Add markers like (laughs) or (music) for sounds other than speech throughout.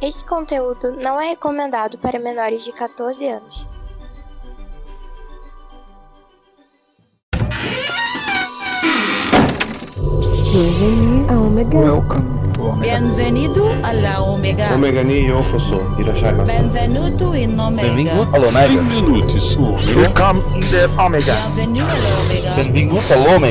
Este conteúdo não é recomendado para menores de 14 anos. Omega. Welcome to Omega. Bienvenido alla Omega. Omega ni yokoso. Irashaimasu. Benvenuto in Omega. Benvingut all'Omega. Benvenuti su Omega. Welcome in the Omega. Bienvenido alla Omega. Benvingut all'Omega.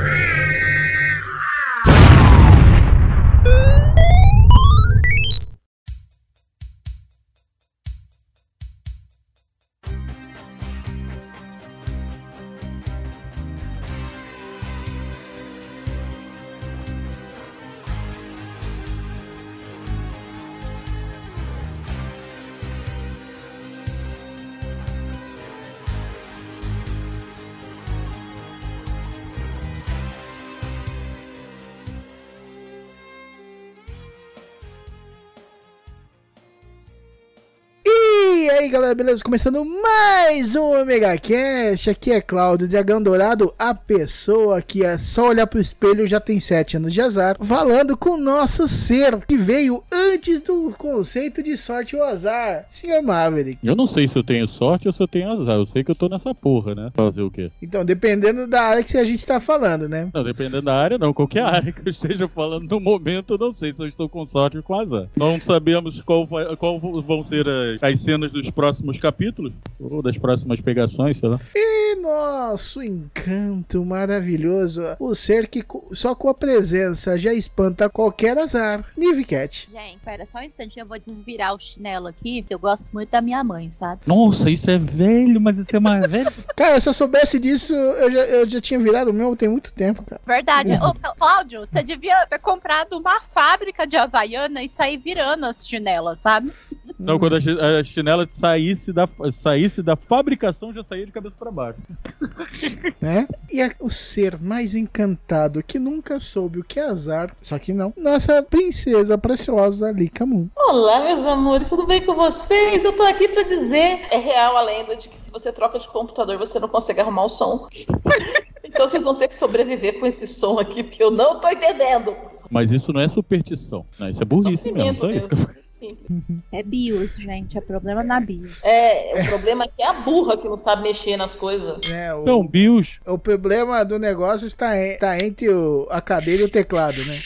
Galera, beleza? Começando mais um Omega Cast. Aqui é Cláudio, Dragão Dourado, a pessoa que é só olhar pro espelho já tem 7 anos de azar. Falando com o nosso ser que veio antes do conceito de sorte ou azar, Sr. Maverick. Eu não sei se eu tenho sorte ou se eu tenho azar. Eu sei que eu tô nessa porra, né? Fazer o quê? Então, dependendo da área que a gente tá falando, né? Não, dependendo da área, não. Qualquer área que eu esteja falando no momento, eu não sei se eu estou com sorte ou com azar. Não sabemos qual, vai- qual vão ser as, as cenas dos próximos capítulos, ou das próximas pegações, sei lá. E nosso encanto maravilhoso, o ser que só com a presença já espanta qualquer azar, Nivicat. Gente, pera só um instantinho, eu vou desvirar o chinelo aqui, que eu gosto muito da minha mãe, sabe? Nossa, isso é velho, mas isso é mais (laughs) velho. Cara, se eu soubesse disso, eu já, eu já tinha virado o meu tem muito tempo, cara. Verdade. Ô, Cláudio, você devia ter comprado uma fábrica de Havaiana e sair virando as chinelas, sabe? Não, quando a, chi- a chinela saísse da, saísse da fabricação, já saía de cabeça pra baixo. (laughs) né? E a- o ser mais encantado que nunca soube o que é azar, só que não, nossa princesa preciosa Lika Moon. Olá, meus amores, tudo bem com vocês? Eu tô aqui pra dizer: é real a lenda de que se você troca de computador você não consegue arrumar o som. (laughs) então vocês vão ter que sobreviver com esse som aqui, porque eu não tô entendendo. Mas isso não é superstição. Não, isso é burrice mesmo. Só isso. Simples. É BIOS, gente. É problema na BIOS. É, o problema é que é a burra que não sabe mexer nas coisas. Né? O, Então, BIOS, o problema do negócio está, en- tá entre o- a cadeira e o teclado, né?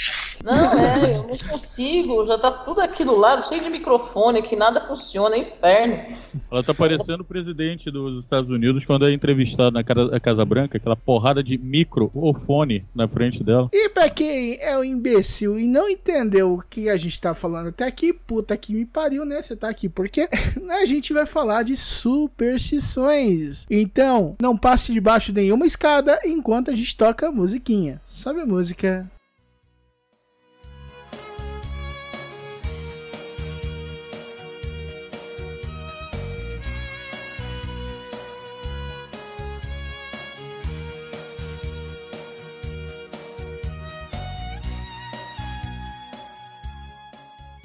Não, é, eu não consigo, já tá tudo aqui do lado, cheio de microfone, que nada funciona, é inferno. ela tá parecendo o presidente dos Estados Unidos quando é entrevistado na Casa Branca, aquela porrada de microfone na frente dela. E pra quem é um imbecil e não entendeu o que a gente tá falando até aqui, puta que me pariu, né? Você tá aqui porque (laughs) a gente vai falar de superstições. Então, não passe debaixo de nenhuma escada enquanto a gente toca a musiquinha. Sobe a música.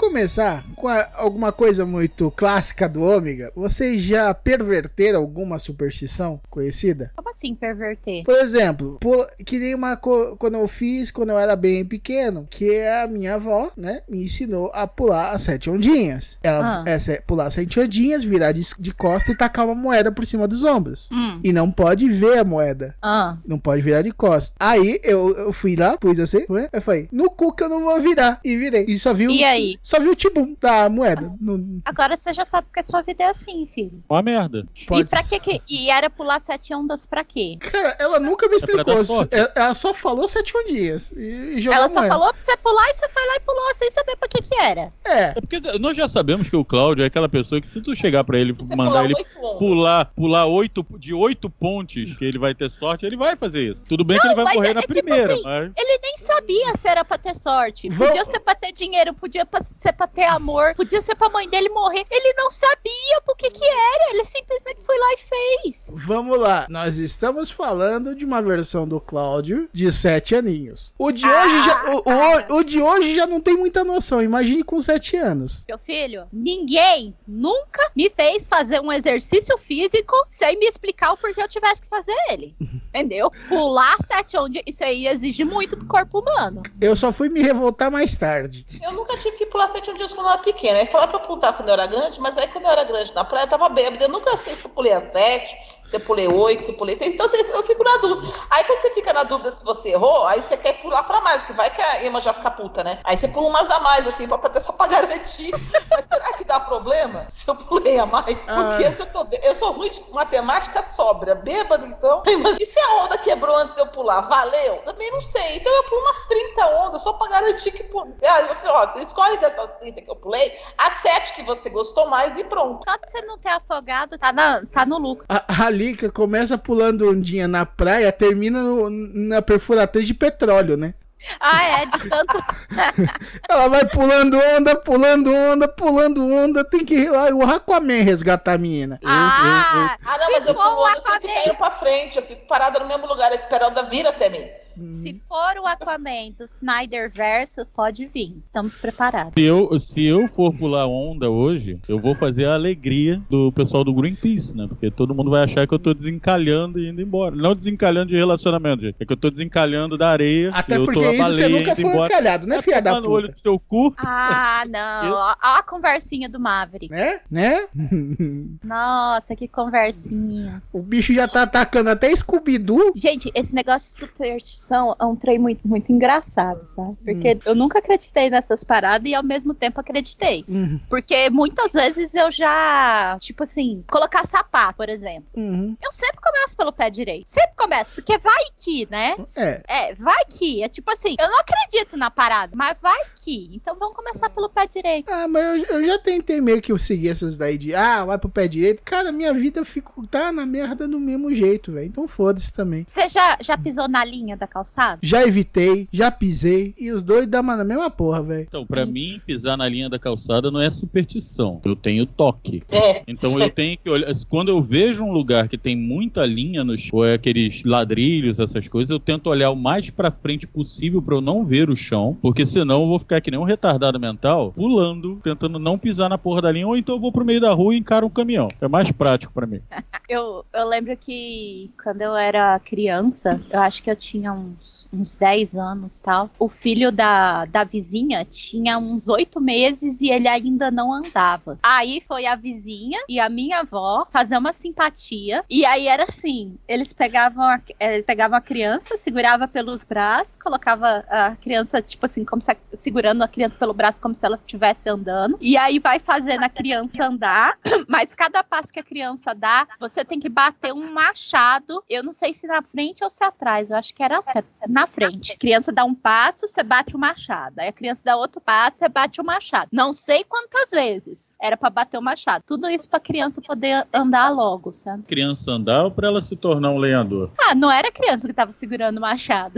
Começar com a- alguma coisa muito clássica do Ômega. Vocês já perverteram alguma superstição conhecida? Como assim perverter? Por exemplo, pu- que nem uma co- quando eu fiz quando eu era bem pequeno, que a minha avó, né, me ensinou a pular as sete ondinhas. Ela Ah. é pular as sete ondinhas, virar de, de costa e tacar uma moeda por cima dos ombros. Hum. E não pode ver a moeda. Ah. Não pode virar de costa. Aí eu, eu fui lá, pus assim, né? Eu falei, no cu que eu não vou virar. E virei. E só viu. E aí? Só viu o tibum da moeda. No- Agora você já sabe que a sua vida é assim, filho. Uma merda. pode E pra que que... E era pular sete ondas pra quê? Cara, ela nunca me É explicou. sorte. ela, só falou sete ondinhas. E, e jogou Ela só moeda. falou pra você pular e você foi lá e pulou sem saber pra que que era. É. É porque nós já sabemos que o Cláudio é aquela pessoa que se tu chegar pra ele Você mandar ele pular, pular oito, de oito pontes, que ele vai ter sorte, ele vai fazer isso. Tudo bem que Não, ele vai mas morrer é- na é tipo primeira, assim, mas Ele nem sabia se era pra ter sorte. Vou- Podia ser pra ter dinheiro, podia pra ser pra ter amor, podia ser pra mãe dele morrer. Ele não sabia por que que era, ele simplesmente foi lá e fez. Vamos lá, nós estamos falando de uma versão do Cláudio de sete aninhos. O de hoje já, o, o- o de hoje já não tem muita noção. Imagine com sete anos. Meu filho, ninguém nunca me fez fazer um exercício físico sem me explicar o porquê eu tivesse que fazer ele. (laughs) Entendeu? Pular sete onde isso aí exige muito do corpo humano. Eu só fui me revoltar mais tarde. Eu nunca tive que pular sete dias quando eu era pequena. Aí falaram pra eu pular quando eu era grande, mas aí quando eu era grande na praia eu tava bêbada. Eu nunca sei se eu pulei a sete, se eu pulei oito, se eu pulei seis. Então você- eu fico na dúvida. Aí quando você fica na dúvida se você errou, aí você quer pular pra mais, porque vai que a Emma já fica puta, né? Aí você pula umas a mais, assim, pra, até só pra garantir. Mas será que dá problema se eu pulei a mais? Porque Ah. se eu, tô, eu sou ruim de matemática sobra, bêbado, então. Mas e se a onda quebrou antes de eu pular? Valeu? Também não sei. Então eu pulo umas 30 ondas só pra garantir que. pu- Ah, você, ó, você escolhe dessas 30 que eu pulei, as 7 que você gostou mais e pronto. Só de você não ter afogado, tá, na, tá no lucro. A, a Lika começa pulando ondinha na praia, termina no- na perfuratriz de petróleo, né? Ah, é, de tanto. (laughs) Ela vai pulando onda, pulando onda, pulando onda. Tem que ir lá o Aquaman resgatar a menina. Ah, Ah, não, mas eu for pulo o onda sem Aquaman. ficar indo pra frente. Eu fico parada no mesmo lugar, esperando a vir até mim. Se for o Aquaman do Snyder Verso, pode vir. Estamos preparados. Se eu, se eu for pular onda hoje, eu vou fazer a alegria do pessoal do Greenpeace, né? Porque todo mundo vai achar que eu tô desencalhando e indo embora. Não desencalhando de relacionamento, gente. É que eu tô desencalhando da areia. Até eu porque tô a isso você baleia nunca indo foi embora. encalhado, né, filha da tomar no olho puta? do seu cu. Ah, não. Eu- Ó a conversinha do Maverick. Né? Né? (laughs) Nossa, que conversinha. o bicho já tá atacando até Scooby-Doo. Gente, esse negócio de superstição é um trem muito, muito engraçado, sabe? Porque eu nunca acreditei nessas paradas e ao mesmo tempo acreditei. Uhum, Porque muitas vezes eu já, tipo assim, colocar sapato, por exemplo. uhum. Eu sempre começo pelo pé direito. Sempre começo, porque vai que, né? É. É, vai que. É tipo assim, eu não acredito na parada, mas vai que. Então vamos começar pelo pé direito. Ah, mas eu, eu já tentei meio que eu seguir essas daí de, ah, vai pro pé direito. Cara, minha vida fico, tá na merda do mesmo jeito, velho. Então foda-se também. Você já, já pisou na linha da calçada? Já evitei, já pisei. E os dois dão na mesma porra, velho. Então, pra mim, pisar na linha da calçada não é superstição. Eu tenho toque. É. Então eu tenho que olhar. Quando eu vejo um lugar que tem muita linha nos ou é aqueles ladrilhos, essas coisas, eu tento olhar o mais pra frente possível pra eu não ver o chão, porque senão eu vou ficar que nem um retardado mental, pulando, tentando não pisar na porra da linha, ou então eu vou pro meio da rua e encaro um caminhão. É mais prático pra mim. (laughs) Eu, eu lembro que quando eu era criança, eu acho que eu tinha uns, uns 10 anos tal. O filho da, da vizinha tinha uns 8 meses e ele ainda não andava. Aí foi a vizinha e a minha avó fazer uma simpatia. E aí era assim: eles pegavam a, eles pegavam a criança, segurava pelos braços, colocava a criança, tipo assim, como se segurando a criança pelo braço como se ela estivesse andando. E aí vai fazendo a criança andar, (clears throat) mas cada passo que a criança dá, você tem que bater um machado. Eu não sei se na frente ou se atrás, eu acho que era na frente. A criança dá um passo, você bate o machado. Aí a criança dá outro passo, você bate o machado. Não sei quantas vezes era pra bater o machado. Tudo isso pra criança poder andar logo, sabe? Criança andar ou pra ela se tornar um lenhador? Ah, não era a criança que tava segurando o machado.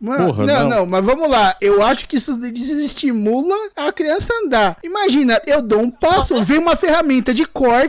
Porra, não, não. não, mas vamos lá. Eu acho que isso desestimula a criança andar. Imagina, eu dou um passo, vem uma ferramenta de corte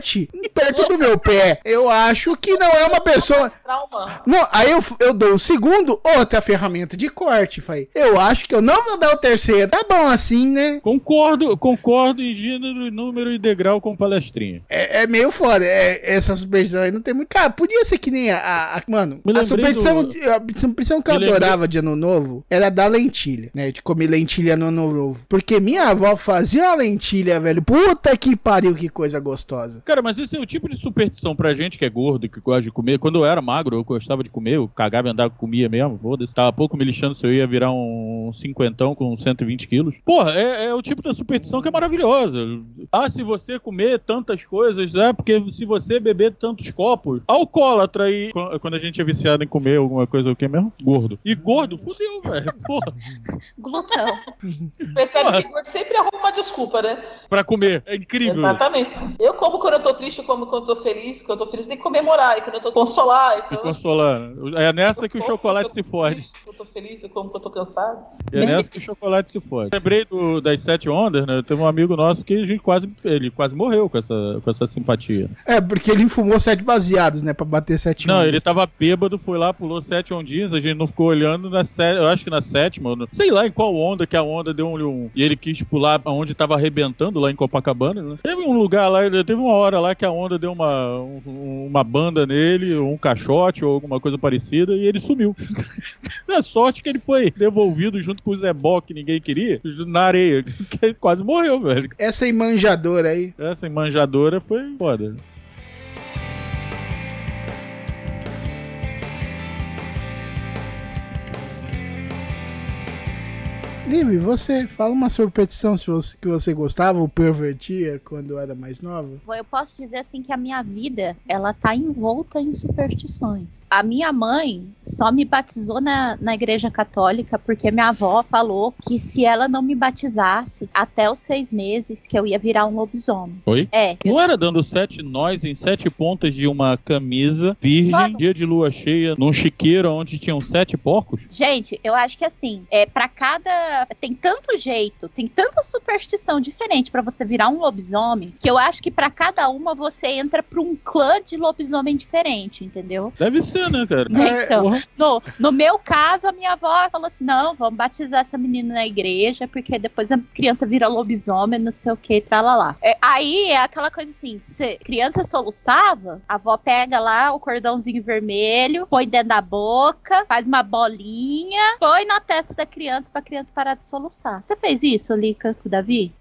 perto do meu pé. Eu acho que não é uma pessoa. Trauma. Não, aí eu, eu dou o segundo, outra ferramenta de corte, falei. Eu acho que eu não vou dar o terceiro. Tá bom assim, né? Concordo, concordo em gênero, número e degrau com palestrinha. É, é meio foda. É, essa superstição aí não tem muito. Cara, podia ser que nem a. a- a- mano, a superstição, do- a superstição que eu Me lembrei- adorava de ano novo era da lentilha, né? De comer lentilha no ano novo. Porque minha avó fazia uma lentilha, velho. Puta que pariu, que coisa gostosa. Cara, mas esse é o tipo de superstição pra gente que é gordo, que gosta de comer. Quando eu era magro, eu gostava de comer, eu cagava e andava, comia mesmo, foda-se. Tava pouco me lixando se eu ia virar um cinquentão com 120 quilos. Porra, é, é o tipo da superstição que é maravilhosa. Ah, se você comer tantas coisas, é porque se você beber tantos copos, alcoólatra aí, qu- quando a gente é viciado em comer alguma coisa, o que mesmo? Gordo. E gordo, fudeu, velho. Porra, (laughs) Glutão. Percebe que gordo sempre arruma uma desculpa, né? pra comer. É incrível. Exatamente. Eu como quando eu tô triste, como quando eu tô feliz. Quando eu tô feliz, tem que comemorar. E quando eu tô consolar, então. consolando. É nessa que o chocolate se fode. triste, Quando eu tô feliz, como quando eu tô cansado. É nessa que o chocolate se fode. Lembrei do- das sete ondas, né? Teve um amigo nosso que a gente quase, ele quase morreu com essa, com essa simpatia. É, porque ele fumou sete baseados, né? Pra bater sete Não, ondas. ele tava bêbado, foi lá, pulou sete ondinhas, a gente não ficou olhando na eu acho que na sétima, sei lá em qual onda, que a onda deu um, um- E ele quis pular onde tava arrebentando, lá em Copacabana, né? Teve um lugar lá, teve uma hora lá que a onda deu uma, um- uma banda nele, um caixote ou alguma coisa parecida, e ele sumiu. (laughs) Na sorte que ele foi devolvido junto com o Zebó, que ninguém queria, na areia, (laughs) que ele quase morreu, velho. Essa manjadora aí. Essa manjadora foi foda. Liv, você fala uma superstição se você, que você gostava ou pervertia quando era mais nova? Eu posso dizer assim que a minha vida, ela tá envolta em superstições. A minha mãe só me batizou na, na igreja católica porque minha avó falou que se ela não me batizasse até os seis meses, que eu ia virar um lobisomem. Oi? É. Não era dando sete nós em sete pontas de uma camisa virgem, Claro. dia de lua cheia, num chiqueiro onde tinham sete porcos? Gente, eu acho que assim, é para cada tem tanto jeito, tem tanta superstição diferente pra você virar um lobisomem, que eu acho que pra cada uma você entra pra um clã de lobisomem diferente, entendeu? Deve ser, né, cara? Então, Porra. no, no meu caso, a minha avó falou assim: não, vamos batizar essa menina na igreja, porque depois a criança vira lobisomem, não sei o que, tralalá. É, aí é aquela coisa assim: se criança soluçava, a avó pega lá o cordãozinho vermelho, põe dentro da boca, faz uma bolinha, põe na testa da criança pra criança parar de soluçar. Você fez isso, Lica, com o Davi?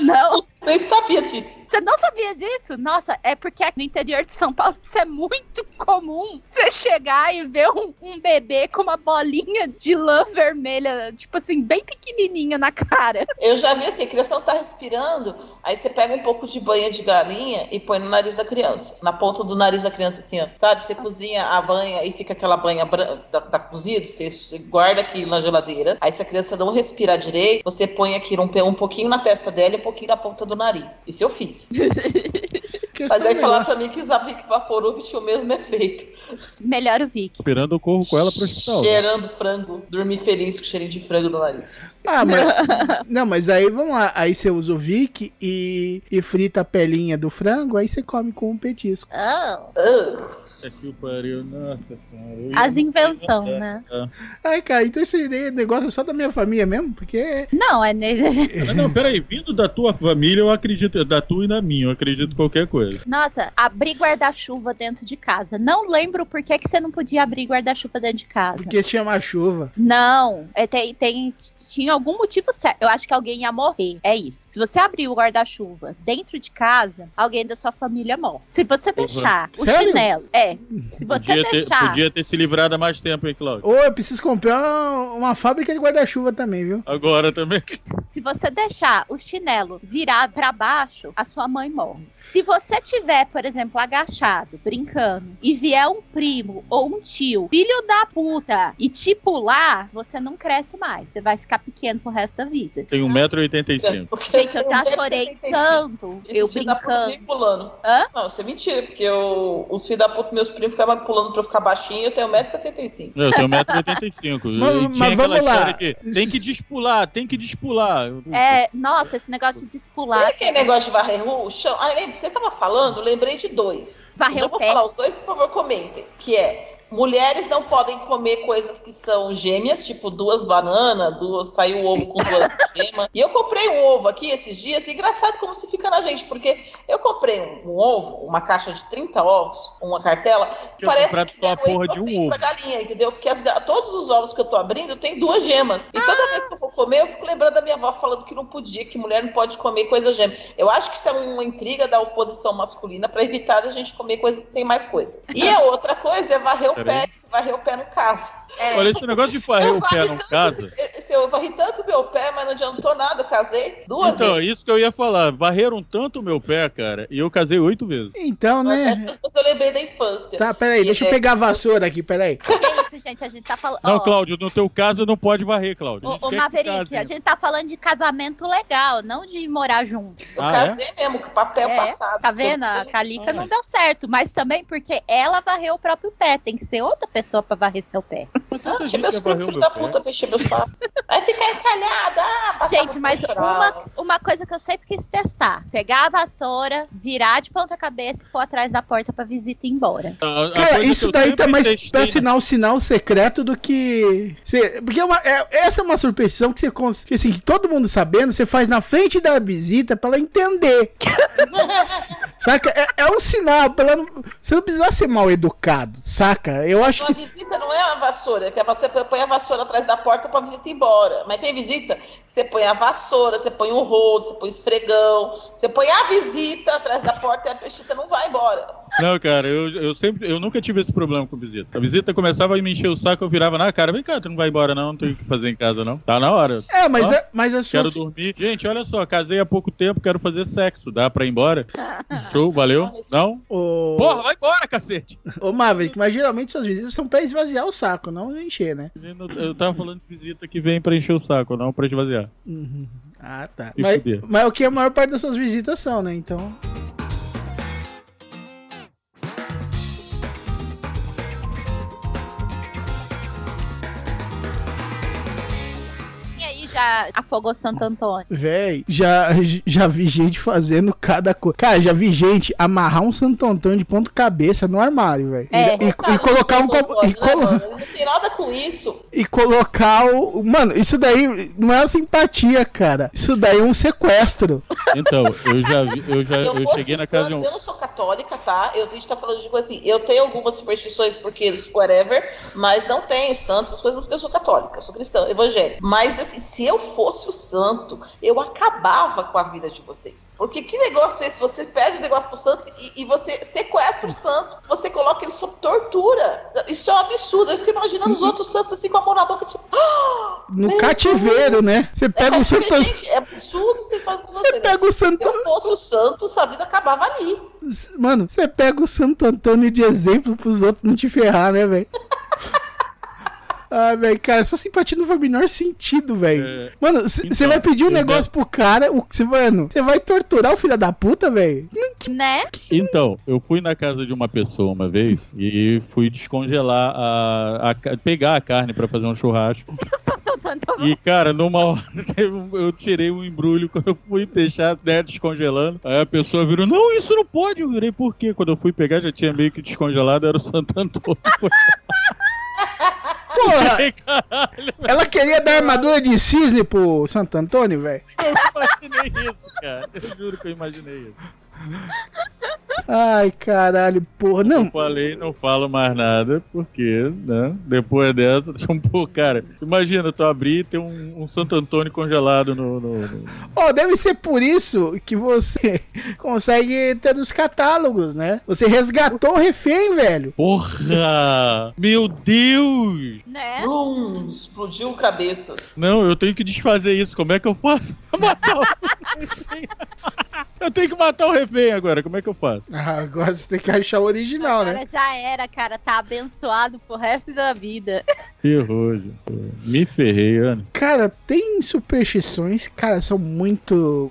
Não. (laughs) Nem sabia disso. Você não sabia disso? Nossa, é porque aqui no interior de São Paulo isso é muito comum. Você chegar e ver um, um bebê com uma bolinha de lã vermelha, tipo assim, bem pequenininha na cara. Eu já vi assim, a criança não tá respirando, aí você pega um pouco de banha de galinha e põe no nariz da criança. Na ponta do nariz da criança, assim, ó. Sabe? Você cozinha a banha e fica aquela banha bran- tá, tá cozido, você você guarda aquilo na geladeira. Aí a criança não respirar direito, você põe aqui um, um pouquinho na testa dela e um pouquinho na ponta do nariz. Isso eu fiz. (laughs) Mas aí falaram pra mim que Zavic Vaporub tinha o mesmo efeito. Melhor o Vic. Esperando eu corro com ela pro hospital. Cheirando frango, dormir feliz com cheirinho de frango no nariz. Ah, mas. (laughs) não, mas aí vamos lá. Aí você usa o Vic e, e frita a pelinha do frango, aí você come com um petisco. Puta que pariu, nossa senhora. As invenção, né? É. Ai, cara, então esse negócio é só da minha família mesmo? Porque. Não, é nele. Mas não, peraí, vindo da tua família, eu acredito, da tua e na minha, eu acredito em qualquer coisa. Nossa, abrir guarda-chuva dentro de casa. Não lembro por que, que você não podia abrir guarda-chuva dentro de casa. Porque tinha uma chuva. Não, é, tem, tem, tinha algum motivo certo. Eu acho que alguém ia morrer. É isso. Se você abrir o guarda-chuva dentro de casa, alguém da sua família morre. Se você deixar o Sério? chinelo, é. Se você Podia ter, deixar. podia ter se livrado há mais tempo, hein, Cláudio? Ou eu preciso comprar uma, uma fábrica de guarda-chuva também, viu? Agora também. Se você deixar o chinelo virado pra baixo, a sua mãe morre. Se você tiver, por exemplo, agachado, brincando, e vier um primo ou um tio, filho da puta, e te pular, você não cresce mais. Você vai ficar pequeno pro resto da vida. Tem 1,85m. Gente, eu já chorei tanto. Esses Eu puta brincando. pulando. Hã? Não, isso é mentira, porque eu, os filhos da puta, meus primos ficavam pulando pra eu ficar baixinho, eu tenho 1,75m. Eu tenho 1,85m. Mas- E mas vamos lá. que tem que despular, tem que despular. É, nossa, esse negócio de E espular. aquele negócio de varrer o chão? Ah, lembra, você tava falando, eu lembrei de dois. Varrer eu o vou pé. falar os dois, por favor, comentem. Que é, mulheres não podem comer coisas que são gêmeas, tipo duas bananas, duas, saiu o ovo com duas (laughs) gemas. E eu comprei um ovo aqui esses dias, e engraçado como se fica na gente, porque eu comprei um, um ovo, uma caixa de 30 ovos, uma cartela, Que eu parece que só a é whey porra de um protein pra ovo. galinha, entendeu? Porque as todos os ovos que eu tô abrindo tem duas gemas. E toda vez que eu vou comer, eu fico lembrando da minha avó falando que não podia, que mulher não pode comer coisa gêmea. Eu acho que isso é uma intriga da oposição masculina pra evitar a gente comer coisa que tem mais coisa. E a (laughs) outra coisa é varrer o Peraí. Pé, se varrer o pé no caso. É. Olha, esse negócio de varrer Eu o pé tanto casa. Esse, esse, eu varri tanto meu pé, mas não adiantou nada, eu casei duas Então, vezes. isso que eu ia falar. Varreram tanto o meu pé, cara, e eu casei oito vezes. Então, Nossa, né? essas coisas eu lembrei da infância. Tá, peraí, deixa eu É, pegar a vassoura aqui, peraí. Que (laughs) isso, gente? A gente tá falando. Não, Cláudio, no teu caso não pode varrer, Cláudio. Ô, que Maverick, case. a gente tá falando de casamento legal, não de morar junto. Eu Ah, casei mesmo, com papel É, passado. Tá vendo? A Calica não deu certo, mas também porque ela varreu o próprio pé. Tem que ser outra pessoa pra varrer seu pé. Gente meus filhos meu da pé. puta encher meus papos. Aí ficar encalhada. Ah, Gente, mas uma, uma coisa que eu sempre quis testar: pegar a vassoura, virar de ponta cabeça e pôr atrás da porta pra visita ir embora. A- a Cara, isso daí tá mais testei pra na- assinar o sinal secreto do que. Porque é uma- é- essa é uma superstição que você que, assim, todo mundo sabendo, você faz na frente da visita pra ela entender. (laughs) saca? É, é um sinal, pra ela não, você não precisa ser mal educado, saca? Eu acho Uma que. visita não é uma vassoura, que a vassoura põe a vassoura atrás da porta pra visita ir embora. Mas tem visita que você põe a vassoura, você põe o rodo, você põe o esfregão, você põe a visita atrás da porta e a visita não vai embora. Não, cara, eu, eu sempre, eu nunca tive esse problema com visita. A visita começava a me encher o saco, eu virava na cara, vem cá, tu não vai embora não, não tem o que fazer em casa não. Tá na hora. É, mas, é, mas a sua. Quero dormir. Gente, olha só, casei há pouco tempo, quero fazer sexo. Dá pra ir embora? (laughs) Show, valeu? Não? Ô, Porra, vai embora, cacete! ô Maverick, mas geralmente suas visitas são pra esvaziar o saco, não encher, né? Eu tava falando de visita que vem pra encher o saco, não pra esvaziar. Uhum. Ah, tá. Mas, mas o que a maior parte das suas visitas são, né? Então. Já afogou Santo Antônio. Véi, já, já vi gente fazendo cada coisa. Cara, já vi gente amarrar um Santo Antônio de ponta cabeça no armário, velho. É. E, e- e colocar um como E, né, colo- mano? Não tem nada com isso. (laughs) e colocar o. Mano, isso daí não é uma simpatia, cara. Isso daí é um sequestro. Então, eu já vi, eu já Se eu eu cheguei na casa de um. eu não sou católica, tá? Eu, a gente tá falando de coisa assim, eu tenho algumas superstições porque eles, whatever, mas não tenho santos, essas coisas porque eu sou católica, eu sou cristã, evangélica. Mas assim, se eu fosse o santo, eu acabava com a vida de vocês. Porque que negócio é esse? Você pede o negócio pro santo e, e você sequestra o santo, você coloca ele sob tortura. Isso é um absurdo. Eu fico imaginando os outros santos assim com a mão na boca, tipo, "Ah, No cativeiro, né? Você pega é, o Santo. gente, é absurdo o que vocês fazem com Você você. né? pega o Se Santo. eu fosse o santo, sua vida acabava ali. Mano, você pega o Santo Antônio de exemplo pros outros não te ferrar, né, velho? (laughs) Ah, velho, cara, essa simpatia não faz o menor sentido, velho. É, Mano, você então, vai pedir um eu negócio pro cara, o que mano, você vai torturar o filho da puta, velho? Né? Então, eu fui na casa de uma pessoa uma vez (laughs) e fui descongelar a, a pegar a carne pra fazer um churrasco. Santo Antônio tomou E, cara, numa hora (laughs) eu tirei um embrulho quando eu fui deixar né, descongelando. Aí a pessoa virou, não, isso não pode. Eu virei, por quê? Quando eu fui pegar, já tinha meio que descongelado, era o Santo Antônio. (laughs) Porra, ela queria dar armadura de cisne pro Santo Antônio, velho. eu imaginei isso, cara. Eu juro que eu imaginei isso. Ai, caralho, porra. Não, Eu falei, não falo mais nada, porque, né? Depois dessa, (laughs) tipo, cara, imagina, tu abrir e ter um, um Santo Antônio congelado no. no- no- Ó, deve ser por isso que você (laughs) consegue ter os catálogos, né? Você resgatou o refém, velho. Porra! Meu Deus! Né? Brum, explodiu cabeças. Não, eu tenho que desfazer isso. Como é que eu faço pra matar o (laughs) refém? Eu tenho que matar o refém agora. Como é que eu faço? Ah, agora você tem que achar o original, né? Agora já era, cara. Tá abençoado pro resto da vida. Ferrou, gente. Me ferrei, Ana. Cara, tem superstições, cara, são muito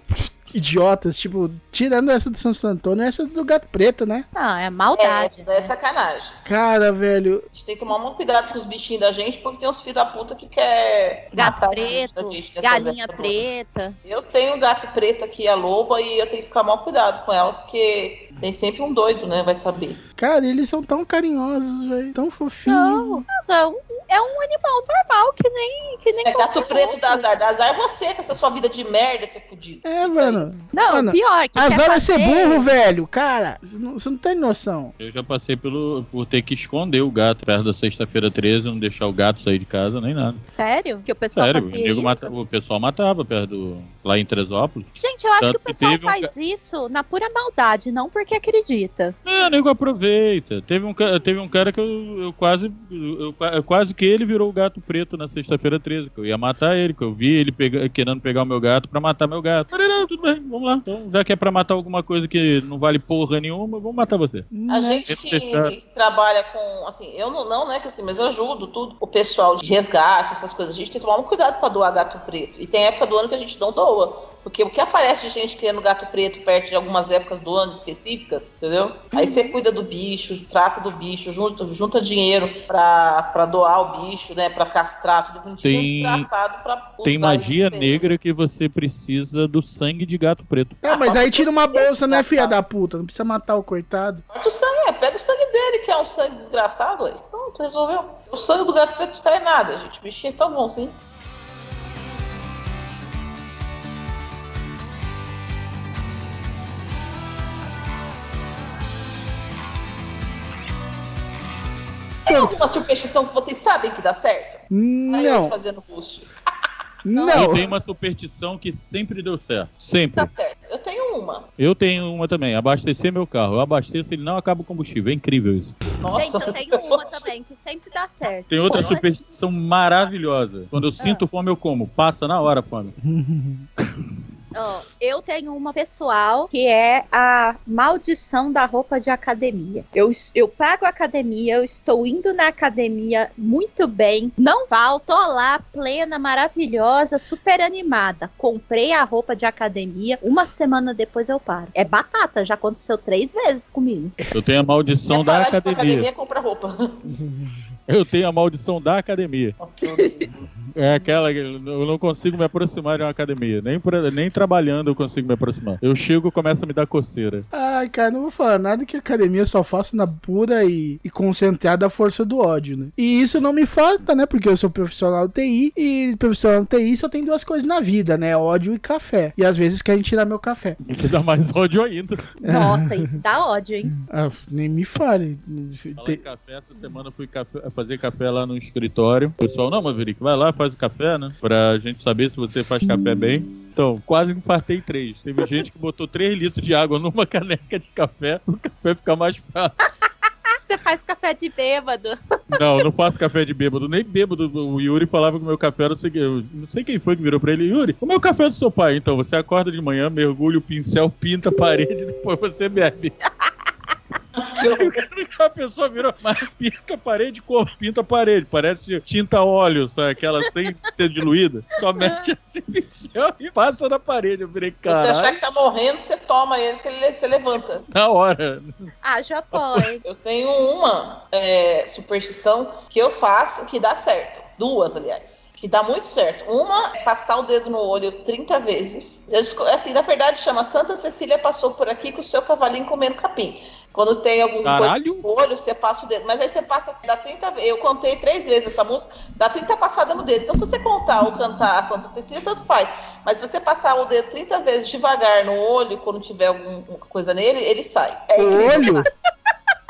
idiotas, tipo, tirando essa do Santo Antônio, essa do gato preto, né? Não, é É, maldade. essa daí é sacanagem. Cara, velho, A gente tem que tomar muito cuidado com os bichinhos da gente, porque tem uns filhos da puta que quer Gato preto, da gente galinha preta. Eu tenho um gato preto aqui, a loba, e eu tenho que ficar mal cuidado com ela, porque tem sempre um doido, né? Vai saber. cara, eles são tão carinhosos, velho, tão fofinhos. Não, não, é um animal normal, que nem. Que nem É gato preto outro. da azar. Da azar é você, com essa sua vida de merda, seu fudido. É, mano. Não, Mano, pior, que Azar é ser burro, velho. Cara, você não, tem noção. Eu já passei pelo, por ter que esconder o gato perto da sexta-feira 13, não deixar o gato sair de casa nem nada. Sério? Que o pessoal Sério, o, fazia isso? mata- o pessoal matava perto do. lá em Teresópolis. Gente, eu acho Tanto que o que pessoal um faz isso na pura maldade, não porque acredita. É, o nego aproveita. Teve um, teve um cara que eu, eu quase. Eu, eu quase porque ele virou o gato preto na sexta-feira 13, que eu ia matar ele, que eu vi ele pega- querendo pegar o meu gato pra matar meu gato. Falei, não, tudo bem, vamos lá. Então, já que é pra matar alguma coisa que não vale porra nenhuma, vamos matar você. A gente que, que trabalha com, assim, eu não, não, né, que assim, mas eu ajudo tudo, o pessoal de resgate, essas coisas, a gente tem que tomar um cuidado pra doar gato preto. E tem época do ano que a gente não doa. Porque o que aparece de gente criando gato preto perto de algumas épocas do ano específicas, entendeu? Aí você cuida do bicho, trata do bicho, junta, junta dinheiro pra, pra doar o bicho, né? Pra castrar, tudo bonitinho, Tem- desgraçado pra Tem magia negra que você precisa do sangue de gato preto. É, mas aí tira uma bolsa, né, filha da puta? Não precisa matar o coitado. Corta o sangue, é, pega o sangue dele, que é um sangue desgraçado, aí. Pronto, resolveu. O sangue do gato preto não faz nada, gente. O bichinho é tão bom, Tem alguma superstição que vocês sabem que dá certo? Aí eu Não, fazendo boost. Eu não. tenho uma superstição que sempre deu certo. Sempre. Tá certo. Eu tenho uma. Eu tenho uma também, abastecer meu carro. Eu abasteço, ele não acaba o combustível. É incrível isso. Nossa. Gente, eu tenho uma também que sempre dá certo. Tem outra superstição maravilhosa. Quando eu sinto fome, eu como. Passa na hora a fome. (laughs) Ó, eu tenho uma pessoal que é a maldição da roupa de academia. Eu, eu pago a academia, eu estou indo na academia muito bem, não falto, tô lá, plena, maravilhosa, super animada. Comprei a roupa de academia, uma semana depois eu paro. É batata, já aconteceu três vezes comigo. Eu tenho a maldição Quer da academia. academia compra roupa. (laughs) Eu tenho a maldição da academia. É aquela que eu não consigo me aproximar de uma academia. Nem, pra- nem trabalhando eu consigo me aproximar. Eu chego e começa a me dar coceira. Ai, cara, não vou falar nada que academia eu só faço na pura e, e concentrada força do ódio, né? E isso não me falta, né? Porque eu sou profissional TI e profissional TI só tem duas coisas na vida, né? Ódio e café. E às vezes querem tirar meu café. O que dá mais ódio ainda. Nossa, isso dá ódio, hein? Ah, nem me fale. Falar em café, essa semana fui café- fazer café lá no escritório. O pessoal, não, Maverick, vai lá, faz o café, né? Pra gente saber se você faz café bem. Então, quase infartei três. Teve gente que botou 3 litros de água numa (laughs) caneca de café, o café ficar mais fraco. (laughs) Você faz café de bêbado. Não, eu não faço café de bêbado, nem bêbado. O Yuri falava que o meu café era o seguinte. Eu não sei quem foi que virou pra ele. Yuri, como é o café do seu pai? Então, você acorda de manhã, mergulha o pincel, pinta a parede, (laughs) depois você bebe. A pessoa virou, mas pinta a parede como? Pinta a parede, parece tinta óleo, sabe? Aquela sem ser diluída. Só mete assim o pincel e passa na parede. Eu virei, Se você achar que tá morrendo, você toma ele, que ele se levanta. na hora. Ah, já pode. (laughs) Eu tenho uma é, superstição que eu faço que dá certo. Duas, aliás. Que dá muito certo. Uma é passar o dedo no olho 30 vezes. Assim, na verdade, chama Santa Cecília passou por aqui com o seu cavalinho comendo capim. Quando tem alguma Caralho. coisa no olho, você passa o dedo. Mas aí você passa, dá 30 vezes. Eu contei três vezes essa música, dá 30 passadas no dedo. Então, se você contar ou cantar a Santa Cecília, tanto faz. Mas se você passar o dedo 30 vezes devagar no olho, quando tiver alguma coisa nele, ele sai. É O incrível. olho?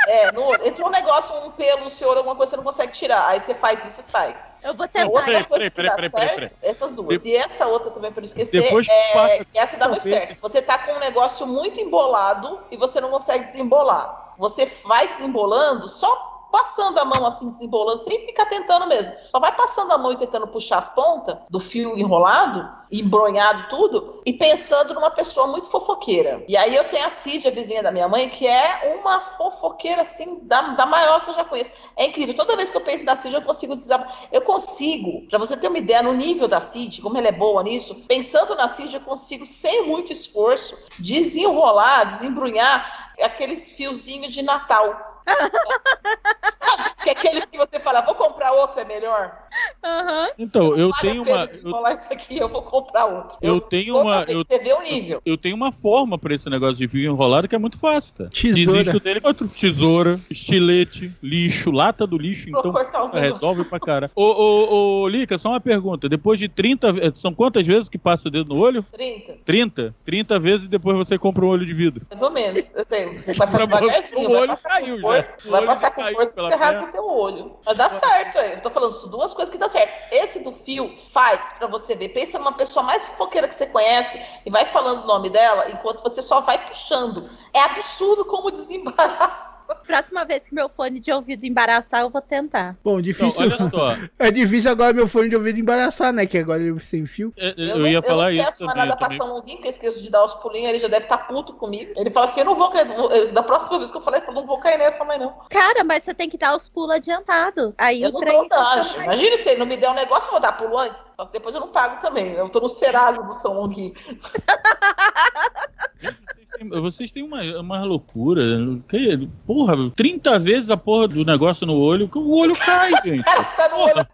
É, no. Entrou um negócio, um pelo seu olho, alguma coisa você não consegue tirar. Aí você faz isso e sai. Eu vou tentar. outra Peraí, coisa peraí, que peraí, dá peraí, certo, essas duas. E essa outra também, pra não esquecer, Depois é... passa- essa dá muito certo. Você tá com um negócio muito embolado e você não consegue desembolar. Você vai desembolando só passando a mão assim, desembolando, sem ficar tentando mesmo. Só vai passando a mão e tentando puxar as pontas do fio enrolado, embronhado tudo, e pensando numa pessoa muito fofoqueira. E aí eu tenho a Cid, a vizinha da minha mãe, que é uma fofoqueira, assim, da, da maior que eu já conheço. É incrível. Toda vez que eu penso na Cid, eu consigo desabafar. Eu consigo, pra você ter uma ideia, no nível da Cid, como ela é boa nisso, pensando na Cid, eu consigo, sem muito esforço, desenrolar, desembrunhar aqueles fiozinhos de Natal. Sabe? Que é aqueles que você fala, vou comprar outro, é melhor. Aham. Então, eu Vale tenho uma. Eu, isso aqui, eu vou comprar outro. eu tenho Toda uma. Eu, Você vê o nível. eu tenho uma forma pra esse negócio de fio enrolado que é muito fácil, cara. Tesoura. Existe o dele outro. Tesoura, estilete, lixo, lata do lixo, Vou então cortar os negócios. resolve pra cara. Ô, ô, ô, Lica, só uma pergunta. Depois de 30. ve- São quantas vezes que passa o dedo no olho? 30, 30? 30 vezes e depois você compra um olho de vidro. mais ou menos. Eu sei, você (laughs) passa devagarzinho, o olho caiu com já. vai passar com força que você rasga teu olho. Mas dá certo, é. eu tô falando isso, duas coisas que dá certo. Esse do fio faz pra você ver. Pensa numa pessoa mais fofoqueira que você conhece e vai falando o nome dela enquanto você só vai puxando. É absurdo como (laughs) desembaraça. Próxima vez que meu fone de ouvido embaraçar, eu vou tentar. Bom, difícil. Então, olha só. (laughs) É difícil agora meu fone de ouvido embaraçar, né? Que agora ele sem fio. é, Eu, não- ia falar eu não isso peço mais também. nada eu pra também. São Longuinho, porque eu esqueço de dar os pulinhos, ele já deve estar puto comigo. Ele fala assim: eu não vou cair. eu- Da próxima vez que eu falei, eu não vou cair nessa mais não. Cara, mas você tem que dar os pulos adiantado. Aí Eu o não dou. Imagina se ele não me der um negócio, eu vou dar pulo antes. Depois eu não pago também. Eu tô no Serasa do São Longuinho. Vocês têm uma, uma loucura. Que, porra, 30 vezes a porra do negócio no olho, que o olho cai, gente. (laughs) Tá no olho.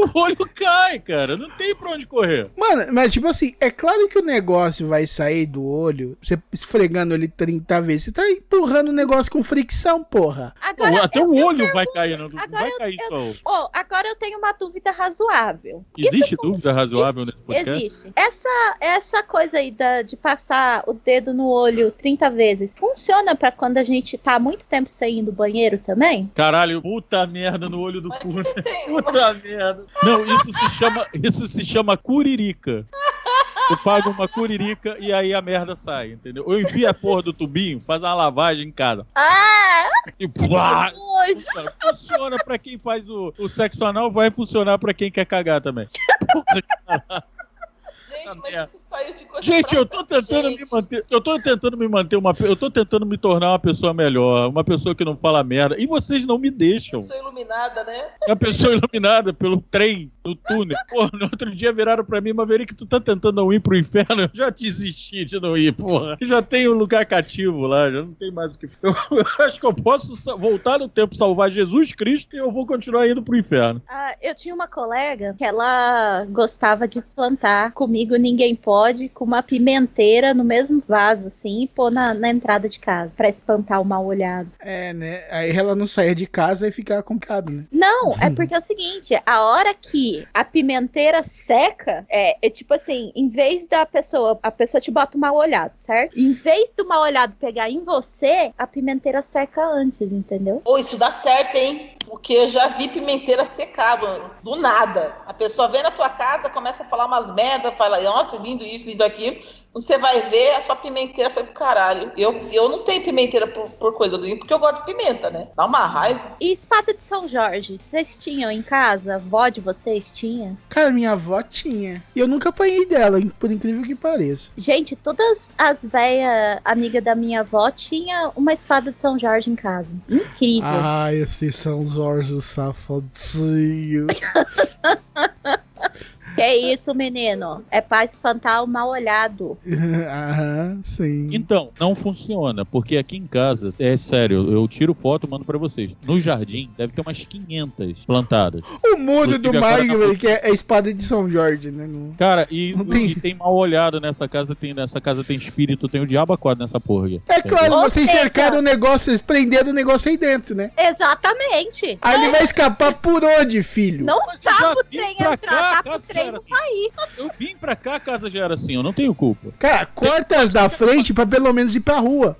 (laughs) O olho cai, cara. Não tem pra onde correr. Mano, mas tipo assim, é claro que o negócio vai sair do olho, você esfregando ele 30 vezes. Você tá empurrando o negócio com fricção, porra. Agora, Pô, Até eu- o eu olho pergunto- vai cair, não, vai eu- cair eu- só. Ô, agora eu tenho uma dúvida razoável. Existe Isso dúvida razoável nesse podcast? Existe. Essa, essa coisa aí da- de passar o dedo no olho 30 vezes, funciona pra quando a gente tá há muito tempo sem ir do banheiro também? Caralho, puta merda no olho do cu. tem? Puta merda. Não, isso se chama, isso se chama curirica. Tu paga uma curirica e aí a merda sai, entendeu? Ou enfia a porra do tubinho, faz uma lavagem em casa. Ah! E plá, Funciona pra quem faz o, o sexo anal, vai funcionar pra quem quer cagar também. Gente, mas isso saiu de coisa Gente, eu tô tentando gente. me manter, eu tô tentando me manter uma, eu tô tentando me tornar uma pessoa melhor, uma pessoa que não fala merda, e vocês não me deixam. Sou iluminada, né? Uma pessoa (laughs) iluminada pelo trem, no túnel. Porra, no outro dia viraram pra mim, Maverick, que tu tá tentando não ir pro inferno, eu já desisti de não ir, porra. Já tem um lugar cativo lá, já não tem mais o que... Eu, (laughs) eu acho que eu posso voltar no tempo, salvar Jesus Cristo, e eu vou continuar indo pro inferno. Ah, eu tinha uma colega que ela gostava de plantar comigo ninguém pode com uma pimenteira no mesmo vaso assim e pôr na, na entrada de casa pra espantar o mal olhado. É, né? Aí ela não saía de casa e ficava com cabo, né? Não, é (laughs) porque é o seguinte, a hora que a pimenteira seca, é, é tipo assim, em vez da pessoa, a pessoa te bota o mal olhado, certo? Em vez do mal olhado pegar em você, a pimenteira seca antes, entendeu? Pô, isso dá certo, hein? Porque eu já vi pimenteira secar, mano. Do nada. A pessoa vem na tua casa, começa a falar umas merda, fala, nossa, lindo isso, lindo aquilo. Você vai ver, a sua pimenteira foi pro caralho. Eu, eu não tenho pimenteira por, por coisa do porque eu gosto de pimenta, né? Dá uma raiva. E espada de São Jorge, vocês tinham em casa? A avó de vocês tinha? Cara, minha avó tinha. E eu nunca apanhei dela, por incrível que pareça. Gente, todas as velhas amigas da minha avó tinha uma espada de São Jorge em casa. Incrível. Ah, esse São Jorge safadinho. (laughs) Que é isso, menino? É pra espantar o mal olhado. (laughs) Aham, sim. Então, não funciona, porque aqui em casa, é sério, eu tiro foto e mando pra vocês. No jardim, deve ter umas 500 plantadas. O mundo do velho, que é a espada de São Jorge, né? Cara, e, Não tem- e tem mal olhado nessa casa, tem, nessa casa tem espírito, tem o diabo quadro nessa porra. É claro, Ou vocês seja- cercaram o negócio, prenderam o negócio aí dentro, né? Exatamente. Aí ele vai escapar por onde, filho? Não Mas tá pro trem entrar, cá, tá a pro casa trem era assim. sair. Eu vim pra cá, a casa já era assim, eu não tenho culpa. Cara, corta as da frente pra pelo menos ir pra rua.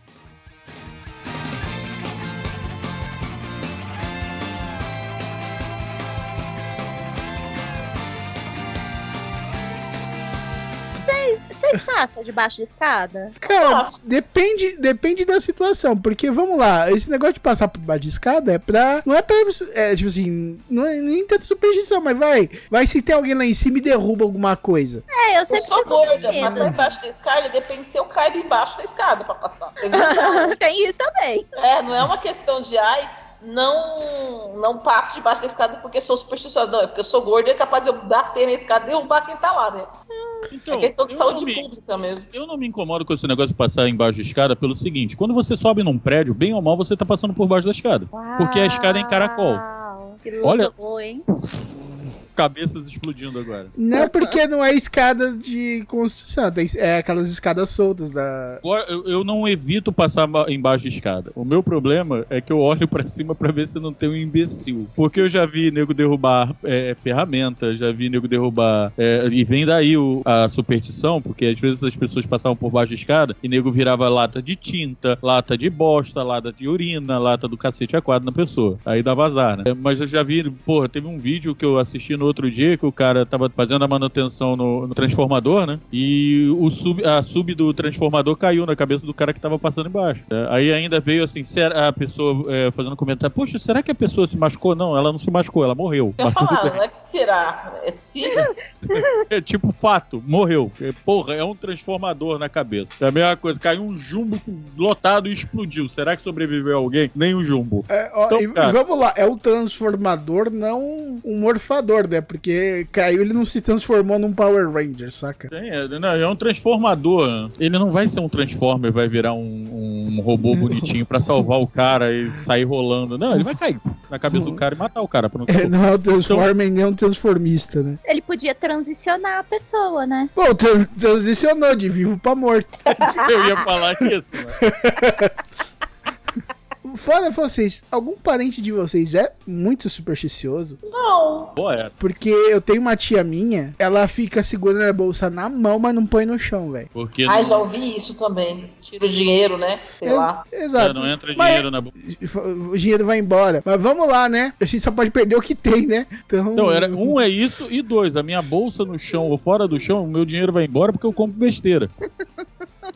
Vocês passam debaixo de escada? Cara, Nossa. depende, depende da situação, porque vamos lá, esse negócio de passar por baixo de escada é pra. Não é pra. É, tipo assim, não é nem tanta superstição, mas vai. Vai se tem alguém lá em cima e derruba alguma coisa. É, eu Eu sempre sou fico com gorda, passar embaixo da escada depende se eu caio embaixo da escada pra passar. (laughs) Tem isso também. É, não é uma questão de ai, não não passo debaixo da escada porque sou supersticiosa. Não, é porque eu sou gorda e é capaz de eu bater na escada e derrubar quem tá lá, né? Então, é questão de eu saúde não me- pública mesmo. Eu não me incomodo com esse negócio de passar embaixo de escada pelo seguinte: quando você sobe num prédio, bem ou mal, você tá passando por baixo da escada. Porque a escada é em caracol. Uau, Que Olha- Olha... hein? Cabeças explodindo agora. Não é porque não é escada de construção, é aquelas escadas soltas da. Eu, eu não evito passar ba- embaixo de escada. O meu problema é que eu olho pra cima pra ver se não tem um imbecil. Porque eu já vi nego derrubar é, ferramenta, já vi nego derrubar. é, e vem daí o- a superstição, porque às vezes as pessoas passavam por baixo de escada e nego virava lata de tinta, lata de bosta, lata de urina, lata do cacete a quadro na pessoa. Aí dá vazar, né? Mas eu já vi, porra, teve um vídeo que eu assisti no outro dia que o cara tava fazendo a manutenção no, no transformador, né? E o sub, a sub do transformador caiu na cabeça do cara que tava passando embaixo. É, aí ainda veio assim, a pessoa é, fazendo comentário, poxa, será que a pessoa se machucou? Não, ela não se machucou, ela morreu. Eu falar, não é que será? É se. (laughs) É tipo fato, morreu. É, Porra, é um transformador na cabeça. É a mesma coisa, caiu um jumbo lotado e explodiu. Será que sobreviveu alguém? Nem o jumbo. É, ó, Então, e, cara. vamos lá, é um transformador, não um morfador, né? Porque caiu, ele não se transformou num Power Ranger, saca? É, não, é um transformador. Ele não vai ser um transformer, vai virar um, um robô bonitinho pra salvar o cara e sair rolando. Não, ele vai cair na cabeça do cara e matar o cara. Pra não É, não é um Transformer nem um transformista, né? Ele podia transicionar a pessoa, né? Bom, tran- transicionou de vivo pra morto. (laughs) Eu ia falar isso, né? (laughs) Fora vocês, algum parente de vocês é muito supersticioso? Não. Pô, é. Porque eu tenho uma tia minha, ela fica segurando a bolsa na mão, mas não põe no chão, velho. Porque Ai, não, já ouvi isso também. Tira o dinheiro, né? Sei lá. Exato. não entra Mas- dinheiro na boca. O dinheiro vai embora. Mas vamos lá, né? A gente só pode perder o que tem, né? Então, Então, era, um é isso e dois, a minha bolsa no chão ou fora do chão, o meu dinheiro vai embora porque eu compro besteira. (laughs)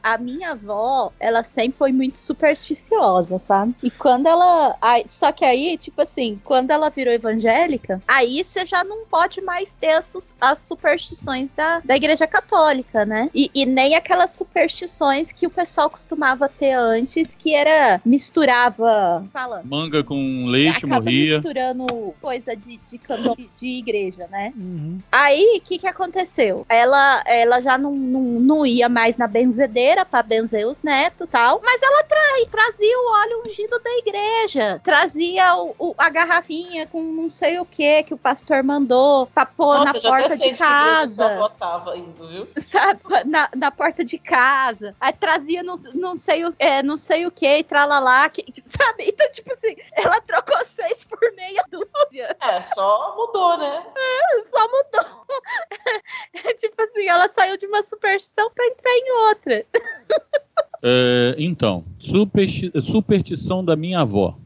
A minha avó, ela sempre foi muito supersticiosa, sabe? E quando ela. aí- só que aí, tipo assim, quando ela virou evangélica, aí você já não pode mais ter as, as superstições da, da igreja católica, né? E, e nem aquelas superstições que o pessoal costumava ter antes, que era misturava. Fala. Manga com leite, acaba morria. misturando coisa de, de, cano- de igreja, né? Uhum. Aí, o que que aconteceu? Ela, ela já não, não, não ia mais na benzedeira pra benzer os netos e tal, mas ela trai, trazia o óleo ungido da igreja, trazia o, o- a garrafinha com não sei o que que o pastor mandou pra pôr Nossa, na porta de casa sua avó tava indo, viu? (laughs) sabe, na, na porta de casa. Aí trazia não, não, sei, o, é, não sei o que, e tralalá, que, sabe? Então, tipo assim, ela trocou seis por meia dúzia. É, só mudou, né? Só mudou. (laughs) É tipo assim, ela saiu de uma superstição pra entrar em outra. É, (laughs) então, supersti- superstição da minha avó.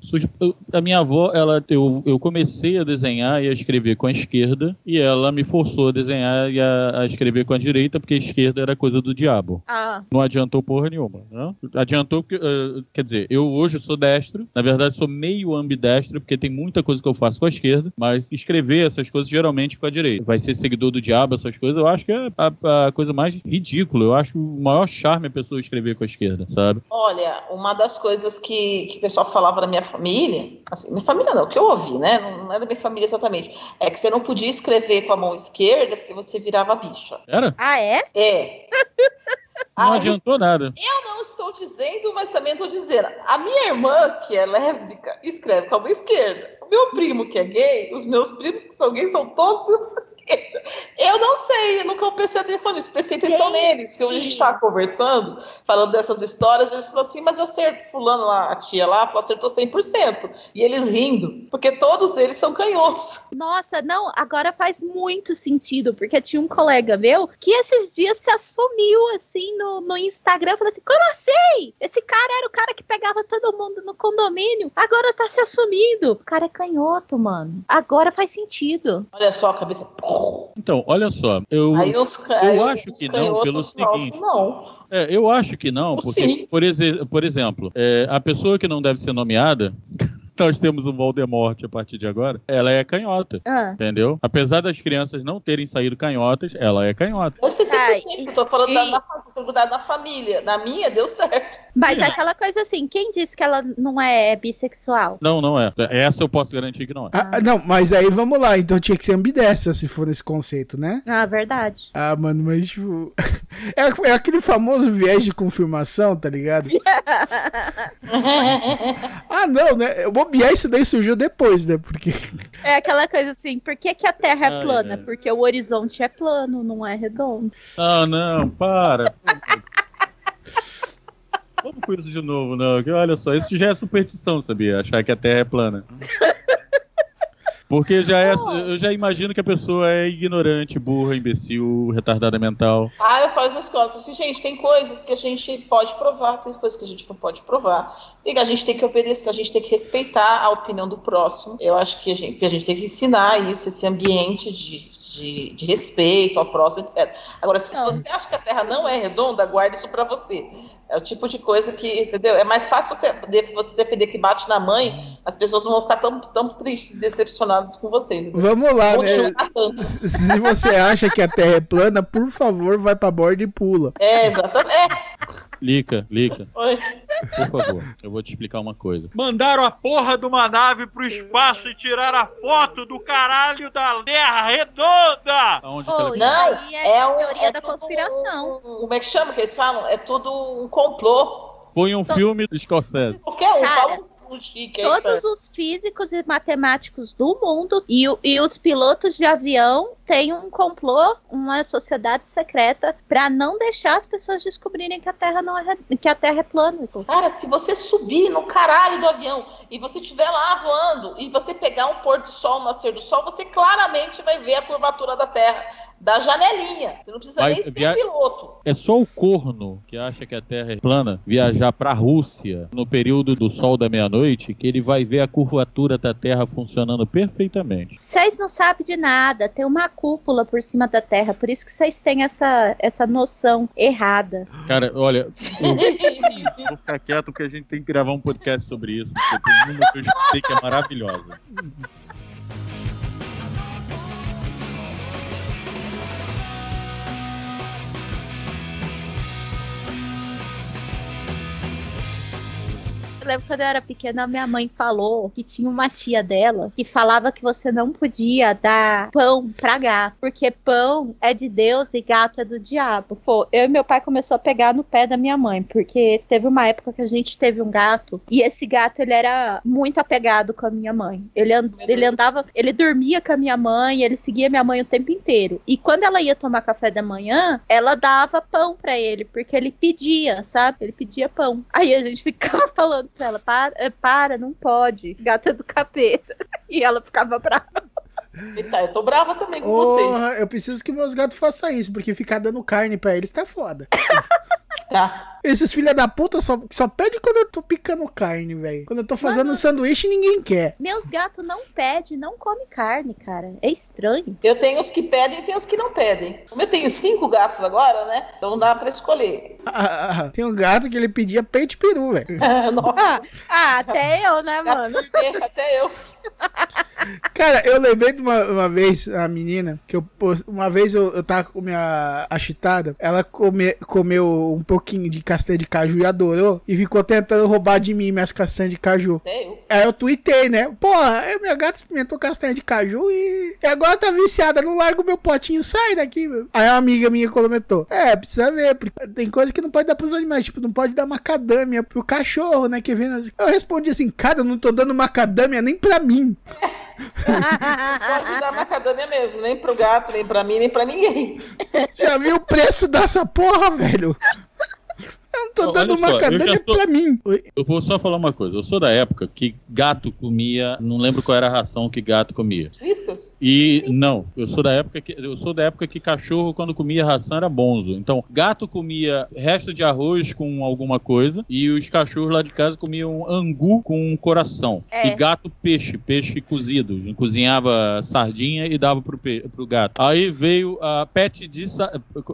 A minha avó, ela, eu, eu comecei a desenhar e a escrever com a esquerda, e ela me forçou a desenhar e a, a escrever com a direita, porque a esquerda era coisa do diabo. Ah, Não adiantou porra nenhuma. Né? Adiantou porque, eh, quer dizer, eu hoje sou destro, na verdade sou meio ambidestro, porque tem muita coisa que eu faço com a esquerda, mas escrever essas coisas geralmente com a direita. Vai ser seguidor do diabo, essas coisas, eu acho que é a, a coisa mais ridícula. Eu acho o maior charme a pessoa escrever com a esquerda, sabe? Olha, uma das coisas que, que o pessoal falava na minha família, assim, minha família não, que eu ouvi, né? Não, não é da minha família exatamente, é que você não podia escrever com a mão esquerda porque você virava bicha. Era? ah é? É. Não Aí, adiantou nada. eu não estou dizendo, mas também estou dizendo. A minha irmã, que é lésbica, escreve com a mão esquerda. O meu primo, que é gay, os meus primos que são gays, são todos (laughs) Eu não sei, eu nunca prestei atenção nisso. Prestei atenção Gente. neles, porque a gente estava conversando, falando dessas histórias, eles falaram assim, mas acerto, fulano lá, a tia lá, falou, acertou 100%. E eles rindo, porque todos eles são canhotos. (laughs) Nossa, não, agora faz muito sentido, porque tinha um colega meu que esses dias se assumiu assim no, no Instagram, falou assim: como assim? Esse cara era o cara que pegava todo mundo no condomínio, agora tá se assumindo. O cara é canhoto, mano. Agora faz sentido. Olha só a cabeça. Então, olha só, eu, Aí os, ca- eu aí acho que não, pelo nossa, seguinte. não. é, eu acho que não, porque, por, por exemplo, é, a pessoa que não deve ser nomeada, nós temos um Voldemort a partir de agora, ela é canhota. Ah. Entendeu? Apesar das crianças não terem saído canhotas, ela é canhota. Eu sei 100%, Ai, eu tô falando da, e- da, da, da família. Na minha, deu certo. Mas é aquela coisa assim, quem disse que ela não é bissexual? Não, não é. Essa eu posso garantir que não é. Ah, não, mas aí vamos lá, então tinha que ser ambidestra se for nesse conceito, né? Ah, verdade. Ah, mano, mas tipo. (laughs) É, é aquele famoso viés de confirmação, tá ligado? (laughs) Ah, não, né? O bobear isso daí surgiu depois, né? Porque. (laughs) É aquela coisa assim, por que, que a Terra é plana? ai. Porque o horizonte é plano, não é redondo. Ah, não, para. Vamos com isso de novo, não. que Olha só, isso já é superstição, sabia? Achar que a Terra é plana. (laughs) Porque já é, eu já imagino que a pessoa é ignorante, burra, imbecil, retardada mental. Ah, eu falo na escola, falo assim, gente, tem coisas que a gente pode provar, tem coisas que a gente não pode provar. E que a gente tem que obedecer, a gente tem que respeitar a opinião do próximo. Eu acho que a gente, que a gente tem que ensinar isso, esse ambiente de, de, de respeito ao próximo, etc. Agora, se você acha que a Terra não é redonda, guarde isso pra você. É o tipo de coisa que, entendeu? É mais fácil você, você defender que bate na mãe, as pessoas não vão ficar tão, tão tristes, decepcionadas com você. entendeu? Vamos lá, Vão né? se você acha que a Terra é plana, por favor, vai pra borda e pula. É, exatamente. É. Lica, Lica, Oi. por favor, eu vou te explicar uma coisa. Mandaram a porra de uma nave pro espaço e tiraram a foto do caralho da Terra redonda! Aonde Pô, que ela isso Não, aí é, é um- teoria é da tudo conspiração. Como é que chama que eles falam? É tudo um complô. Põe um filme do Scorsese. Qualquer um, Cara, fala um, um chique aí. Todos sabe? os físicos e matemáticos do mundo e, o- e os pilotos de avião têm um complô, uma sociedade secreta, pra não deixar as pessoas descobrirem que a Terra não é que a Terra é plana. Cara, se você subir no caralho do avião e você estiver lá voando e você pegar um pôr do sol, um nascer do sol, você claramente vai ver a curvatura da Terra da janelinha. Você não precisa Vai nem ser via- piloto. É só o corno que acha que a Terra é plana viajar pra Rússia no período do sol da meia-noite que ele vai ver a curvatura da Terra funcionando perfeitamente. Vocês não sabem de nada, tem uma cúpula por cima da Terra, por isso que vocês têm essa, essa noção errada. Cara, olha, (laughs) eu vou ficar quieto porque a gente tem que gravar um podcast sobre isso. Porque tem uma que eu escutei que é maravilhosa. Lembro quando eu era pequena, minha mãe falou que tinha uma tia dela que falava que você não podia dar pão pra gato, porque pão é de Deus e gato é do diabo. Pô, eu e meu pai começou a pegar no pé da minha mãe, porque teve uma época que a gente teve um gato e esse gato ele era muito apegado com a minha mãe. Ele, and- ele andava, ele dormia com a minha mãe, ele seguia minha mãe o tempo inteiro. E quando ela ia tomar café da manhã, ela dava pão pra ele, porque ele pedia, sabe? Ele pedia pão. Aí a gente (laughs) ficava falando ela: para, eh, para não pode, gata do capeta. (laughs) E ela ficava brava. Eita, eu tô brava também com vocês. Porra, eu preciso que meus gatos façam isso, porque ficar dando carne pra eles tá foda. (laughs) Tá. Esses filha da puta só, só pedem quando eu tô picando carne, velho. Quando eu tô fazendo um sanduíche, ninguém quer. Meus gatos não pedem, não come carne, cara. É estranho. Eu tenho os que pedem e tenho os que não pedem. Como eu tenho cinco gatos agora, né? Então dá pra escolher. Ah, ah, tem um gato que ele pedia peito e peru, velho. (laughs) Ah, ah, até eu, né, mano? Até eu. (laughs) Cara, eu lembrei de uma, uma vez, a menina, que eu uma vez eu, eu tava com minha achitada, ela come, comeu um pouquinho de castanha de caju e adorou, e ficou tentando roubar de mim minhas castanhas de caju. Eu. Aí eu tuitei, né? Porra, minha gata experimentou castanha de caju e, e agora tá viciada, não larga o meu potinho, sai daqui, meu. Aí uma amiga minha comentou, é, precisa ver, porque tem coisa que não pode dar pros animais, tipo, não pode dar macadâmia pro cachorro, né, que vem... nas- Eu respondi assim, cara, eu não tô dando macadâmia nem pra mim. Pode dar macadâmia mesmo, nem pro gato, nem pra mim, nem pra ninguém. Já viu o preço dessa porra, velho? Eu não tô dando olha só, tô- pra mim. Oi? Eu vou só falar uma coisa. Eu sou da época que gato comia. Não lembro qual era a ração que gato comia. Riscas? E não, eu sou da época que eu sou da época que cachorro quando comia ração era bonzo. Então, gato comia resto de arroz com alguma coisa e os cachorros lá de casa comiam angu com coração. É. E gato peixe, peixe cozido. Cozinhava sardinha e dava pro, pe- pro gato. Aí veio a pet de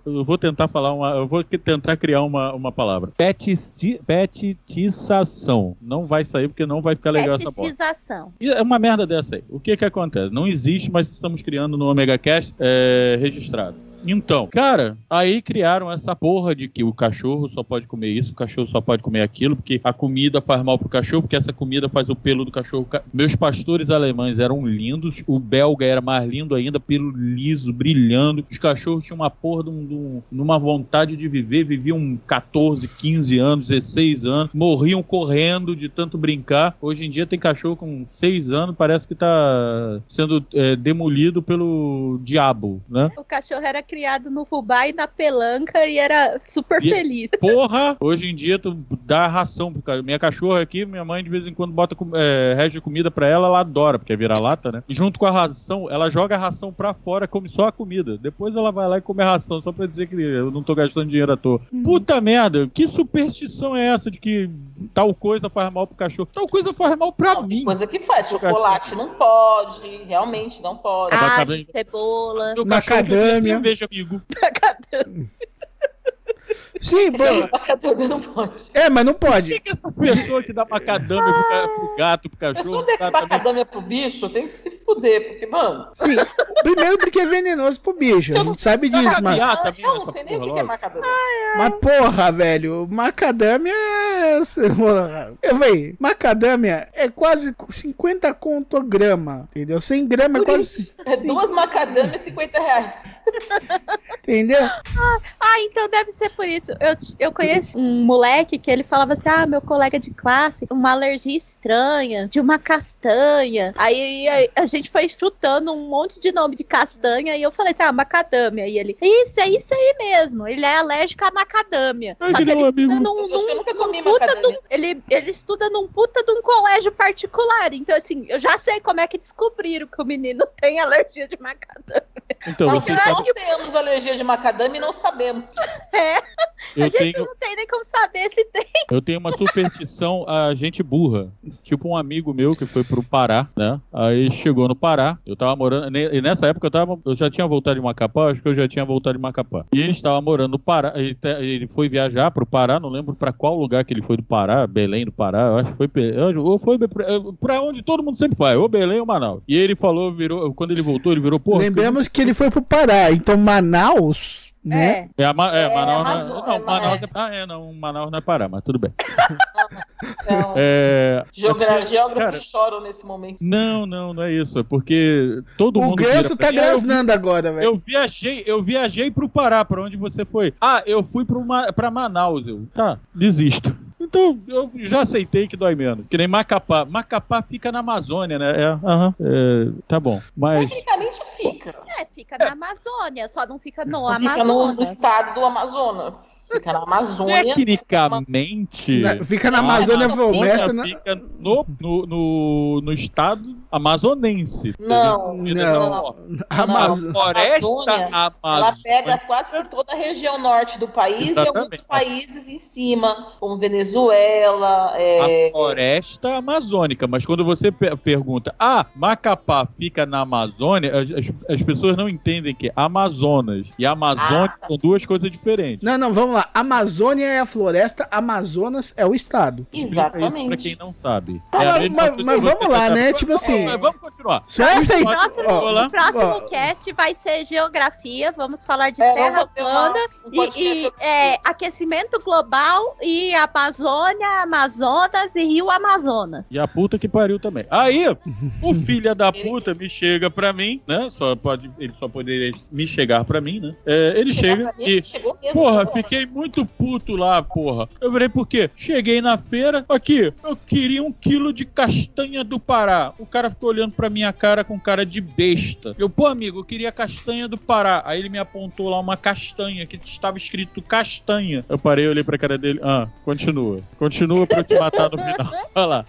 eu vou tentar falar uma, eu vou tentar criar uma, uma palavra. Petici- Petitização. Não vai sair porque não vai ficar legal essa bosta. Peticização. E é uma merda dessa aí. O que que acontece? Não existe, mas estamos criando no Omega Cast é, registrado. Então, cara, aí criaram essa porra de que o cachorro só pode comer isso, o cachorro só pode comer aquilo, porque a comida faz mal pro cachorro, porque essa comida faz o pelo do cachorro. ca- Meus pastores alemães eram lindos, o belga era mais lindo ainda, pelo liso, brilhando. Os cachorros tinham uma porra de, um, de vontade de viver, viviam 14, 15 anos, 16 anos, morriam correndo de tanto brincar. Hoje em dia tem cachorro com 6 anos, parece que tá sendo é, demolido pelo diabo, né? O cachorro era criado no fubá e na pelanca e era super E- feliz. (laughs) Porra, hoje em dia tu dá ração pro ca- Minha cachorra aqui, minha mãe de vez em quando bota com- é, resto de comida pra ela, ela adora, porque é vira-lata, né? E junto com a ração, ela joga a ração pra fora, come só a comida. Depois ela vai lá e come a ração, só pra dizer que eu não tô gastando dinheiro à toa. Puta merda, que superstição é essa de que tal coisa faz mal pro cachorro? Tal coisa faz mal pra Não, mim. coisa que faz. Chocolate não pode, realmente não pode. Ah, cebola. Cachorro Macadâmia. cerveja, amigo. (laughs) Sim, pô. Macadâmia não pode. É, mas não Por pode. que, que essa pessoa que dá macadâmia pro, pro gato, pro A cachorro, pessoa der tá também- macadâmia pro bicho tem que se fuder, porque, mano, Sim. Primeiro porque é venenoso pro bicho. A gente sabe disso, mas. Caviar também eu não sei nem o que que é macadâmia. Mas porra, velho, macadâmia é. Eu falei, macadâmia é quase 50 conto a grama, entendeu? 100 gramas é quase. é duas macadâmias, 50 reais. Entendeu? Ah, então deve ser por isso. Eu, eu conheço um moleque que ele falava assim: ah, meu colega de classe, uma alergia estranha, de uma castanha. Aí a, a gente foi chutando um monte de nome de castanha e eu falei assim: ah, macadâmia. E ele, isso, é isso aí mesmo. Ele é alérgico à macadâmia. Ai, Só que que ele não, estuda num, nunca comi num puta de um- ele, ele estuda num puta de um colégio particular. Então, assim, eu já sei como é que descobriram que o menino tem alergia de macadâmia. Então, Não, você nós sabe, temos alergia de macadâmia e não sabemos. É, a eu gente tenho, não tem nem como saber se tem. eu tenho uma superstição a gente burra. Tipo um amigo meu que foi pro Pará, né? Aí chegou no Pará, eu tava morando. E nessa época eu tava. Eu já tinha voltado de Macapá, acho que eu já tinha voltado de Macapá. E ele estava morando no Pará. Ele, ele foi viajar pro Pará, não lembro pra qual lugar que ele foi do Pará, Belém do Pará, eu acho que foi. Ou foi pra- onde todo mundo sempre vai, ou Belém ou Manaus. E ele falou, virou. Quando ele voltou, ele virou, porra. Lembramos que ele foi pro Pará, então Manaus, né? É, a Ma- é, É, Manaus, não, não, é, Manaus é, ah, é, não, Manaus não é Pará, mas tudo bem. (laughs) Então, É, geogra- Cara, geógrafos choram nesse momento. não, não, não é isso, é porque todo O mundo vira ganso tá "Ah, eu- grasnando agora, velho. Eu viajei, eu viajei pro Pará, pra onde você foi? Ah, eu fui pro Ma pra Manaus, eu. Tá, desisto. Então, eu já aceitei que dói menos. Que nem Macapá. Macapá fica na Amazônia, né? É, aham. é, tá bom. Mas. Tecnicamente fica. É, fica na Amazônia, só não fica no Não fica no, no Amazonas. estado do Amazonas. Fica na Amazônia. Tecnicamente. Na- fica na Amazônia, a começa na- fica no, no, no, no estado amazonense. Não, Não. A Amazônia. floresta Amazônia, Ela pega quase que toda a região norte do país e alguns Exatamente. países em cima, como Venezuela. É, A floresta amazônica, mas quando você pe- pergunta, ah, Macapá fica na Amazônia, as, as- as pessoas não entendem que Amazonas e Amazônia Ah. são duas coisas diferentes. Não, não, vamos lá. Amazônia é a floresta, Amazonas é o estado. Exatamente. quem não sabe. Tá, É mas- mas- mas vamos lá, tá- né? Tipo assim- Mas Vamos continuar. Só essa aí. O próximo, ó, o próximo ó. cast vai ser geografia, vamos falar de É, terra plana um e, e, é, aquecimento global e Amazônia, Amazonas e Rio Amazonas. E a puta que pariu também. Aí, o (laughs) filho da puta me chega pra mim, né? Só pode, ele só poderia me chegar pra mim, né? É, ele Chegar chega pra mim, e. chegou mesmo Porra, você. fiquei muito puto lá, porra. Eu virei por quê? Cheguei na feira, aqui, eu queria um quilo de castanha do Pará. O cara ficou olhando pra minha cara com cara de besta. Eu, pô, amigo, eu queria castanha do Pará. Aí ele me apontou lá uma castanha que estava escrito castanha. Eu parei, olhei pra cara dele. Ah, continua. Continua pra eu te matar no final. (laughs) Olha lá.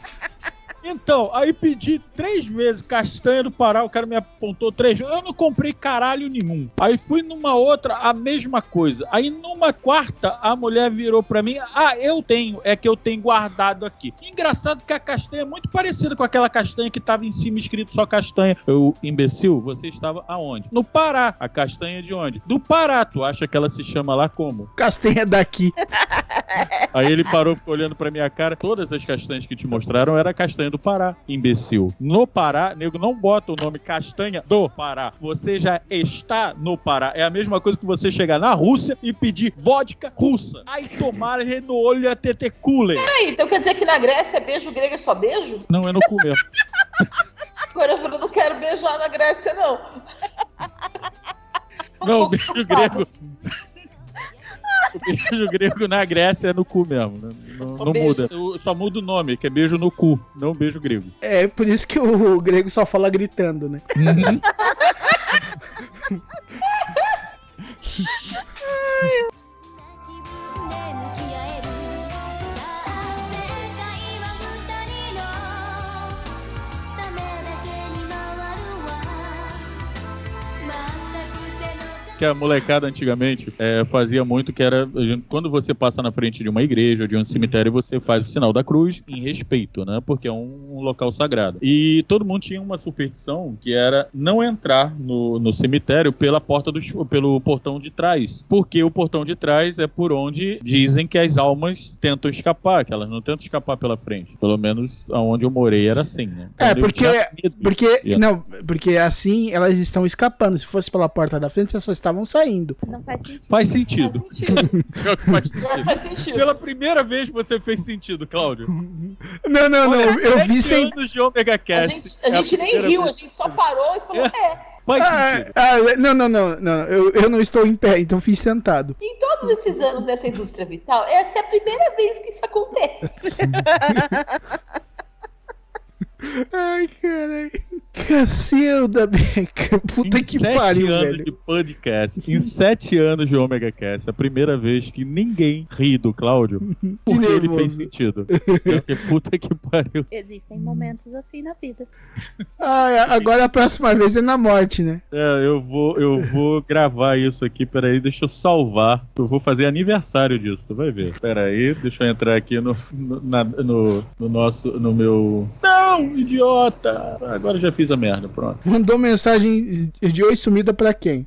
Então, aí pedi três vezes castanha do Pará, o cara me apontou três vezes. Eu não comprei caralho nenhum. Aí fui numa outra, a mesma coisa. Aí numa quarta, a mulher virou pra mim: Ah, eu tenho, é que eu tenho guardado aqui. Engraçado que a castanha é muito parecida com aquela castanha que tava em cima escrito só castanha. Eu, imbecil, você estava aonde? No Pará. A castanha de onde? Do Pará. Tu acha que ela se chama lá como? Castanha daqui. Aí ele parou, ficou olhando pra minha cara. Todas as castanhas que te mostraram era castanha do Pará, imbecil. No Pará, nego, não bota o nome castanha do Pará. Você já está no Pará. É a mesma coisa que você chegar na Rússia e pedir vodka russa. Aí tomar no olho a TT Cooler. Peraí, então quer dizer que na Grécia beijo grego é só beijo? Não é no cu mesmo. Agora eu não quero beijar na Grécia, não. Não, beijo grego. O beijo grego na Grécia é no cu mesmo. né? Não, Só não muda. Eu- Só muda o nome, que é beijo no cu, não beijo grego. É por isso que o grego só fala gritando, né? (laughs) que a molecada antigamente é, fazia muito, que era quando você passa na frente de uma igreja, de um cemitério, você faz o sinal da cruz em respeito, né? Porque é um, um local sagrado. E todo mundo tinha uma superstição que era não entrar no, no cemitério pela porta do pelo portão de trás, porque o portão de trás é por onde dizem que as almas tentam escapar, que elas não tentam escapar pela frente. Pelo menos aonde eu morei era assim, né? É, Então, eu porque. Porque. Não, porque assim elas estão escapando. Se fosse pela porta da frente, elas só estavam saindo. Não faz sentido. Faz sentido. Faz Pior (laughs) que sentido. faz sentido. Pela primeira vez você fez sentido, Cláudio. (laughs) Não, não, não. Eu vi sem. anos de Omega A Cast. gente, a É gente nem riu, a vez. gente só parou e falou, é. Faz Ah, sentido. ah, não, não, não, não. Eu, eu não estou em pé, então fiz sentado. Em todos esses anos nessa indústria vital, essa é a primeira vez que isso acontece. (laughs) Ai, caralho. Cacilda, Beca. (laughs) Puta em que sete pariu, anos velho. de podcast, em sete anos de Omega Cast, é a primeira vez que ninguém ri do Cláudio (laughs) porque ele fez sentido. Porque puta que pariu. Existem momentos assim na vida. Ai, agora a próxima vez é na morte, né? É, eu vou, eu vou gravar isso aqui, peraí, deixa eu salvar. Eu vou fazer aniversário disso, tu vai ver. Peraí, deixa eu entrar aqui no, no, na- no, no nosso, no meu... Não, idiota! Agora já fiz a merda, pronto. Mandou mensagem de oi sumida pra quem?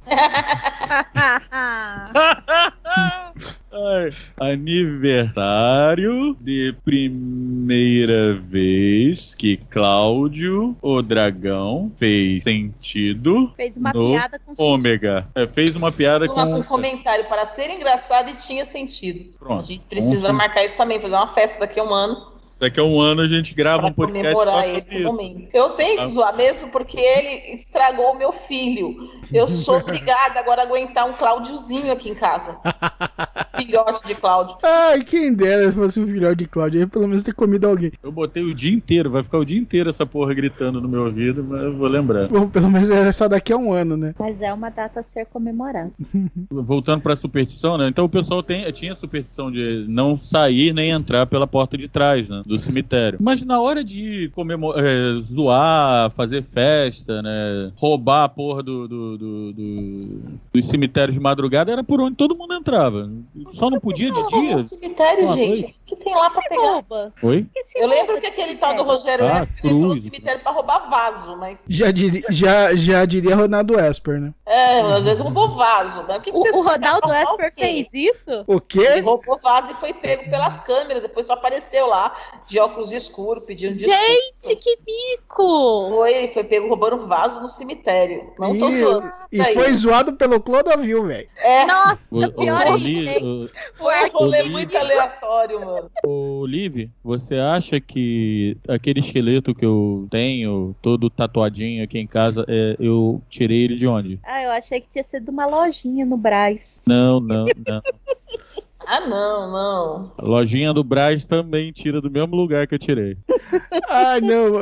Aniversário de primeira vez que Cláudio, o dragão, fez sentido Fez uma no piada com ômega. É, fez uma piada Vamos lá com com... um comentário para ser engraçado e tinha sentido. Pronto. A gente precisa Vamos- marcar isso também, fazer uma festa daqui a um ano Daqui a um ano a gente grava para um podcast só comemorar sobre esse isso. momento. Eu tenho que Ah. zoar mesmo porque ele estragou o meu filho. Eu sou (laughs) obrigada agora a aguentar um Cláudiozinho aqui em casa. (laughs) Filhote de Cláudio. Ai, quem dera se fosse um filhote de Cláudio. Aí pelo menos ter comido alguém. Eu botei o dia inteiro, vai ficar o dia inteiro essa porra gritando no meu ouvido, mas eu vou lembrar. Bom, pelo menos é só daqui a um ano, né? Mas é uma data a ser comemorada. (laughs) Voltando pra superstição, né? Então o pessoal tem, tinha a superstição de não sair nem entrar pela porta de trás, né? Do cemitério. Mas na hora de comemor é, zoar, fazer festa, né? Roubar a porra do, do, do, do- dos cemitérios de madrugada, era por onde todo mundo entrava. Só não podia de dia. no cemitério, gente. O que tem lá pra pegar? rouba. Oi? Eu lembro que aquele tal do? Rogério Ah, Esper entrou no cemitério pra roubar vaso, mas. Já, diri, já, já diria Ronaldo Esper, né? É, às vezes roubou vaso. Mas o que que O, o Ronaldo Esper fez isso? O Ele quê? roubou vaso e foi pego pelas câmeras. Depois só apareceu lá de óculos escuros, pedindo desculpa. Gente, que mico! Foi, foi pego roubando vaso no cemitério. Não tô zoando. E Aí. foi zoado pelo Clodovil, velho. É, Nossa, O, pior o, ainda, hein? foi um rolê Liv- muito aleatório, mano. o, o Liv, você acha que aquele esqueleto que eu tenho, todo tatuadinho aqui em casa, é, eu tirei ele de onde? Ah, eu achei que tinha sido uma lojinha no Brás. Não, não, não. Ah, não, não. A lojinha do Braz também tira do mesmo lugar que eu tirei. (laughs) Ah, não.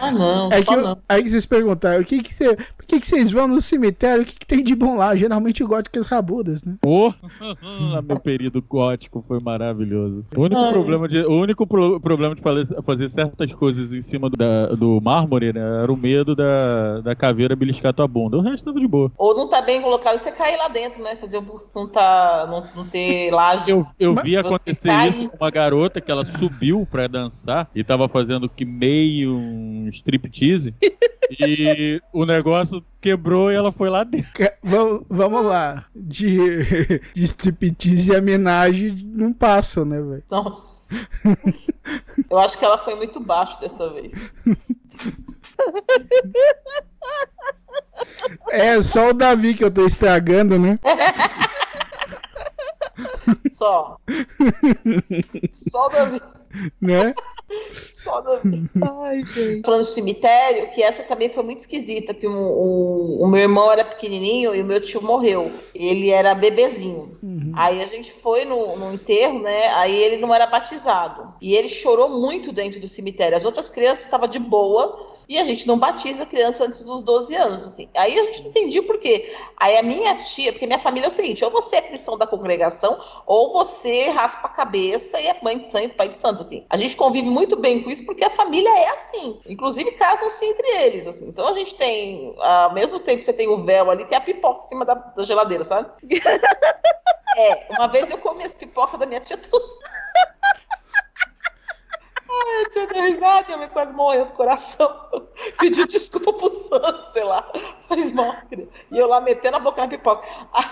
Ah, não. É que eu- não. aí que vocês perguntaram, o que que você, por que que vocês vão no cemitério? O que que tem de bom lá? Geralmente góticas rabudas, né? Pô, (laughs) meu período gótico foi maravilhoso. O único Ai. problema de, o único pro- problema de fazer, certas coisas em cima do, da- do mármore né, era o medo da, da caveira beliscar tua bunda. O resto tava de boa. Ou não tá bem colocado, você cair lá dentro, né? Fazer o não tá. Não, não ter (laughs) Eu, eu vi acontecer cai- isso com uma garota que ela subiu pra dançar e tava fazendo que meio um striptease. (laughs) e o negócio quebrou e ela foi lá dentro. Vamos, vamos lá. De, de striptease e homenagem não passam, né, velho? Nossa. Eu acho que ela foi muito baixo dessa vez. É só o Davi que eu tô estragando, né? (laughs) (laughs) Só. Só Davi. né? (laughs) Só Davi. Ai, gente. Falando de cemitério, que essa também foi muito esquisita, que o, o, o meu irmão era pequenininho e o meu tio morreu. Ele era bebezinho. Aí a gente foi no, no enterro, né? Aí ele não era batizado. E ele chorou muito dentro do cemitério. As outras crianças estavam de boa. E a gente não batiza a criança antes dos 12 anos, assim. Aí a gente não entendia por quê. Aí a minha tia, porque minha família é o seguinte: ou você é cristão da congregação, ou você raspa a cabeça e é mãe de santo, pai de santo, assim. A gente convive muito bem com isso porque a família é assim. Inclusive casam-se entre eles, assim. Então a gente tem, ao mesmo tempo que você tem o véu ali, tem a pipoca em cima da, da geladeira, sabe? (laughs) é, uma vez eu comi as pipocas da minha tia tudo. Ai, a tia deu risada, minha mãe quase morreu do coração. (laughs) Pediu desculpa pro santo, sei lá. Faz mal. E eu lá metendo a boca na pipoca.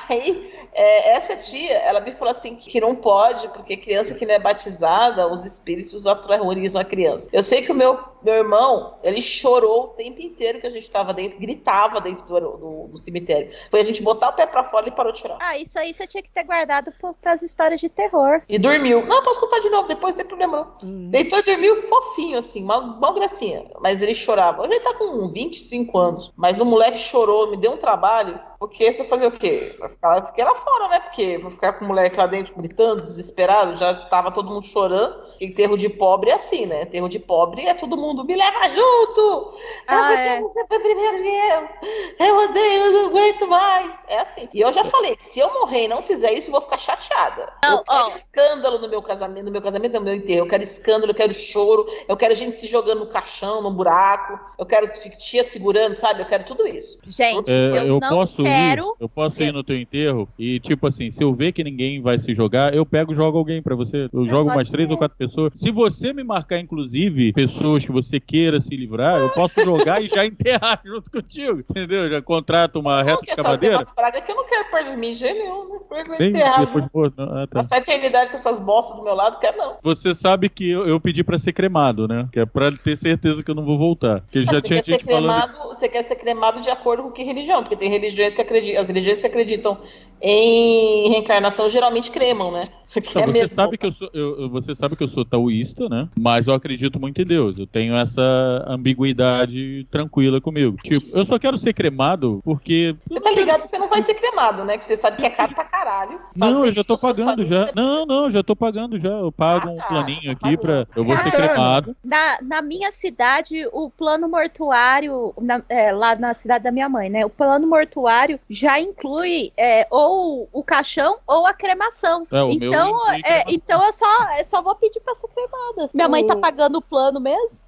Aí, é, essa tia, ela me falou assim que não pode, porque criança que não é batizada, os espíritos aterrorizam a criança. Eu sei que o meu, meu irmão, ele chorou o tempo inteiro que a gente tava dentro, gritava dentro do, do, do cemitério. Foi a gente botar o pé pra fora e parou de chorar. Ah, isso aí você tinha que ter guardado pro, pras histórias de terror. E dormiu. Não, posso contar de novo, depois não tem problema não. Hum. Deitou e dormiu fofinho, assim, mal, mal gracinha. Mas ele chorava. Hoje ele tá com 25 anos. Mas o moleque chorou, me deu um trabalho. Porque você fazer o quê? Vai ficar lá, fiquei lá fora, né? Porque vou ficar com o moleque lá dentro gritando, desesperado. Já tava todo mundo chorando. Enterro de pobre é assim, né? Enterro de pobre é todo mundo me leva junto! É Ah, porque é. você foi primeiro que eu! Eu odeio, eu não aguento mais! É assim. E eu já falei, se eu morrer e não fizer isso, eu vou ficar chateada. Não, eu quero escândalo no meu casamento, no meu casamento, no meu enterro. Eu quero escândalo, eu quero choro, eu quero gente se jogando no caixão, no buraco, eu quero tia segurando, sabe? Eu quero tudo isso. Gente, É, eu, eu não posso quero. Ir, eu posso ir no teu enterro e tipo assim, se eu ver que ninguém vai se jogar, eu pego e jogo alguém pra você. Eu jogo pode umas três ser. ou quatro pessoas. Se você me marcar, inclusive, pessoas que você queira se livrar, eu posso jogar e já (laughs) enterrar junto contigo, entendeu? Já contrato uma reta de essa cavadeira. umas pragas que eu não quero perto de mim, nenhum. Quero Bem, enterrar. depois, pô, não, ah, tá. Passar a eternidade com essas bostas do meu lado, quero não. Você sabe que eu, eu pedi pra ser cremado, né? Que é pra ter certeza que eu não vou voltar. Porque já você, tinha quer ser gente falando. cremado, você quer ser cremado de acordo com que religião? Porque tem religiões que acreditam, as religiões que acreditam em reencarnação geralmente cremam, né? Você quer Não, você mesmo. sabe que eu sou, eu- você sabe que eu sou taoísta, né? Mas eu acredito muito em Deus. Eu tenho essa ambiguidade tranquila comigo. Tipo, eu só quero ser cremado porque Você tá ligado que você não vai ser cremado, né? Que você sabe que é caro pra caralho. (laughs) não, eu já isso tô pagando já. Não, não, já tô pagando já. Eu pago Ah, um tá, planinho tá aqui pra eu vou ser cremado. Na, na minha cidade, o plano mortuário, na- é, lá na cidade da minha mãe, né? O plano mortuário já inclui é, ou o caixão ou a cremação. É, então, é, cremação. então eu só, eu só vou pedir pra ser cremada. Minha mãe tá pagando o plano mesmo?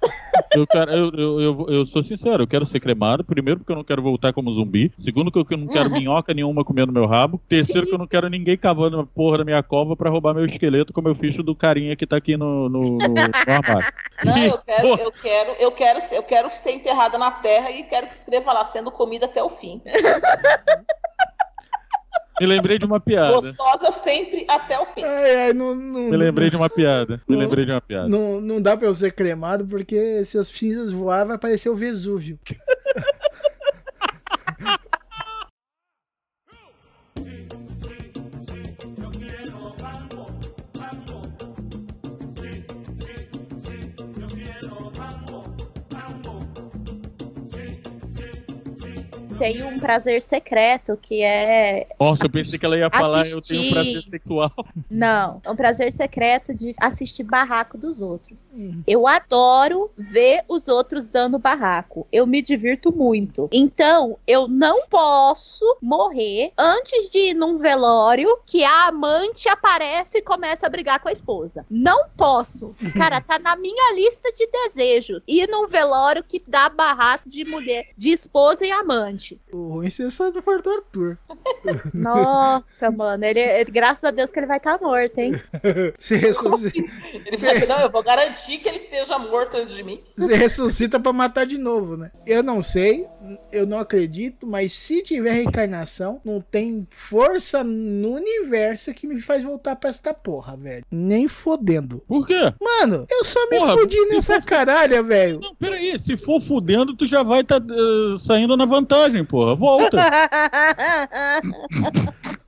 Eu, quero, eu, eu, eu, eu sou sincero, eu quero ser cremado. Primeiro, porque eu não quero voltar como zumbi. Segundo, que eu não quero (laughs) minhoca nenhuma comendo meu rabo. Terceiro, que eu não quero ninguém cavando a porra da minha cova pra roubar meu esqueleto, como eu fiz do carinha que tá aqui no, no, no- no armário. Não, eu (laughs) quero, eu quero, eu quero, eu quero ser enterrada na terra e quero que escreva lá, sendo comida até o fim. Me lembrei de uma piada. Gostosa sempre até o fim. Ai, ai, não, não, Me lembrei de uma piada. Me lembrei de uma piada. não, não dá pra eu ser cremado porque se as cinzas voar vai aparecer o Vesúvio. Tem um prazer secreto que é. Nossa, eu assistir- pensei que ela ia falar eu tenho assistir- prazer sexual. Não, é um prazer secreto de assistir barraco dos outros. Hum. Eu adoro ver os outros dando barraco. Eu me divirto muito. Então, eu não posso morrer antes de ir num velório que a amante aparece e começa a brigar com a esposa. Não posso. Cara, tá na minha lista de desejos. Ir num velório que dá barraco de mulher, de esposa e amante. O ruim se essa for do Arthur. (laughs) Nossa, mano, ele, ele- graças a Deus que ele vai estar morto, hein? (laughs) Se ressuscita, Ele falou assim, não, eu vou garantir que ele esteja morto antes de mim. se ressuscita pra matar de novo, né? Eu não sei, eu não acredito, mas se tiver reencarnação, não tem força no universo que me faz voltar pra esta porra, velho. Nem fodendo. Por quê? Mano, eu só me Porra, fudi se nessa fosse- caralha, velho. Não, peraí, se for fudendo, tu já vai estar saindo na vantagem, porra. Volta. (laughs)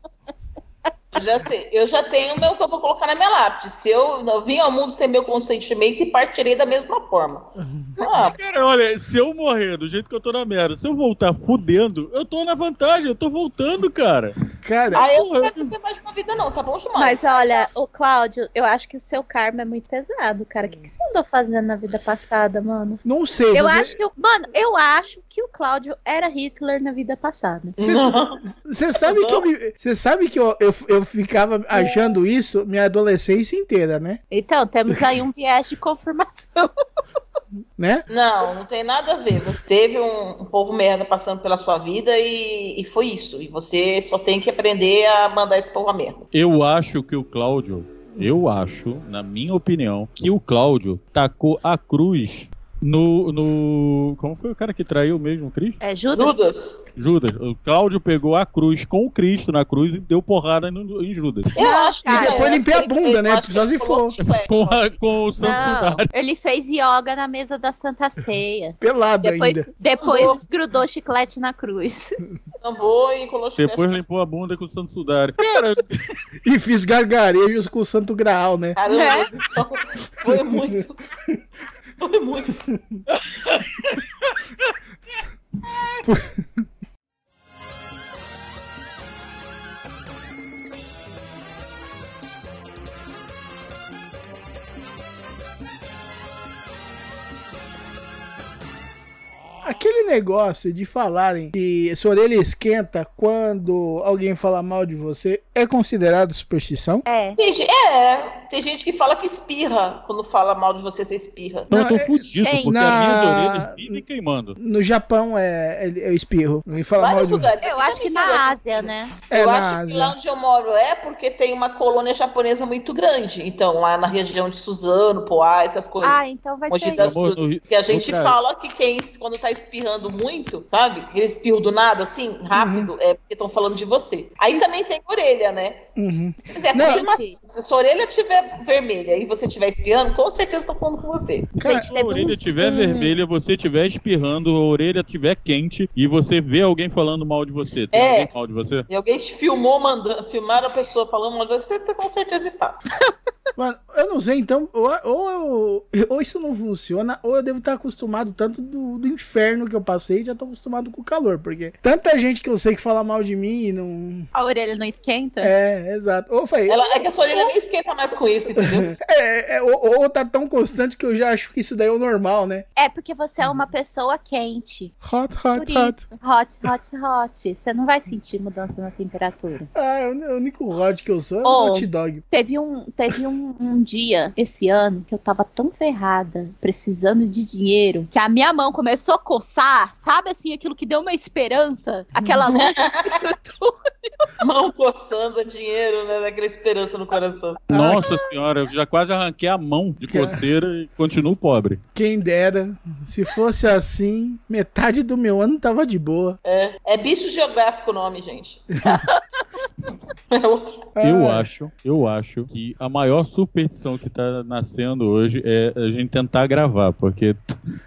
Eu já sei, eu já tenho o meu que eu vou colocar na minha lápide. Se eu não vim ao mundo sem meu consentimento e partirei da mesma forma. (laughs) Ah, Cara, olha, se eu morrer do jeito que eu tô na merda, se eu voltar fudendo, eu tô na vantagem, eu tô voltando, cara. Cara, Ah, eu não quero viver mais uma vida, não, tá bom demais. Mas olha, o Cláudio, eu acho que o seu karma é muito pesado, cara. O que, que você andou fazendo na vida passada, mano? não sei. Eu você- acho que, o- mano, eu acho que o Cláudio era Hitler na vida passada. Você sabe que eu Você sabe que eu, eu, eu ficava achando isso minha adolescência inteira, né? Então, temos aí um viés de confirmação. (laughs) Né? Não, não tem nada a ver. Você teve um, um povo merda passando pela sua vida e, e foi isso. E você só tem que aprender a mandar esse povo a merda. Eu acho que o Cláudio, eu acho, na minha opinião, que o Cláudio tacou a cruz no. no como foi o cara que traiu mesmo o Cristo? É Judas? Judas. Judas. O Cláudio pegou a cruz com o Cristo na cruz e deu porrada no- em Judas. Eu Não, acho que. E depois limpei a ele bunda, né? Só ele se for. Com, a- com o Santo Não, Sudário. ele fez yoga na mesa da Santa Ceia. Pelado Depois, ainda. depois grudou chiclete na cruz. Tambor e colou chiclete. Depois limpou a bunda com o Santo Sudário. Cara, (laughs) E fiz gargarejos com o Santo Graal, né? Caramba, mas isso foi muito. (laughs) Muito. (laughs) (laughs) (laughs) Aquele negócio de falarem que sua orelha esquenta quando alguém fala mal de você é considerado superstição? É. Tem, é, tem gente que fala que espirra. Quando fala mal de você, você espirra. então eu Não, tô é- fudido, Gente. porque Na- as minhas orelhas vivem queimando. No Japão é, é, é espirro. Ele fala mal Vários de lugares. Eu acho que na. Ásia, né? É, eu na acho que Ásia. lá onde eu moro é porque tem uma colônia japonesa muito grande. Então, lá na região de Suzano, Poá, essas coisas. Ah, então vai Mogi ser das isso. Amor, no- Que a gente fala que quem, quando tá espirrando muito, sabe? Aquele espirro do nada, assim, rápido, Uhum. é porque estão falando de você. Aí também tem orelha, né? Uhum. Quer dizer, Não. confirmação. Se sua orelha estiver vermelha e você estiver espirrando, com certeza estão falando com você. Cara, Gente, Se a orelha uns- estiver um- vermelha, você estiver espirrando, a orelha estiver quente e você vê alguém falando mal de você. Tem É. alguém mal de você? E alguém te filmou, mandando, filmaram a pessoa falando mal de você, você com certeza está. (laughs) Mano, eu não sei, então, ou, ou, eu- ou isso não funciona, ou eu devo estar acostumado tanto do, do inferno que eu passei, já tô acostumado com o calor, porque tanta gente que eu sei que fala mal de mim e não. A orelha não esquenta? É, exato. Ou eu falei, Ela, é que a sua orelha nem esquenta mais com isso, entendeu? (laughs) é, é, ou, ou tá tão constante que eu já acho que isso daí é o normal, né? É porque você é uma pessoa quente. Hot, Por hot, hot. isso. Hot, hot, hot. Você não vai sentir mudança na temperatura. Ah, o o único hot que eu sou é o Oh. hot dog. Teve um, teve um, um dia esse ano que eu tava tão ferrada, precisando de dinheiro, que a minha mão começou a coçar, sabe assim, aquilo que deu uma esperança? Aquela luz Mão coçando, é dinheiro, né? Daquela esperança no coração. Nossa senhora, eu já quase arranquei a mão de coceira e continuo pobre. Quem dera. Se fosse assim, metade do meu ano tava de boa. É, é bicho geográfico o nome, gente. (laughs) é outro. Eu Ah, acho, eu acho que a maior superstição que tá nascendo hoje é a gente tentar gravar, porque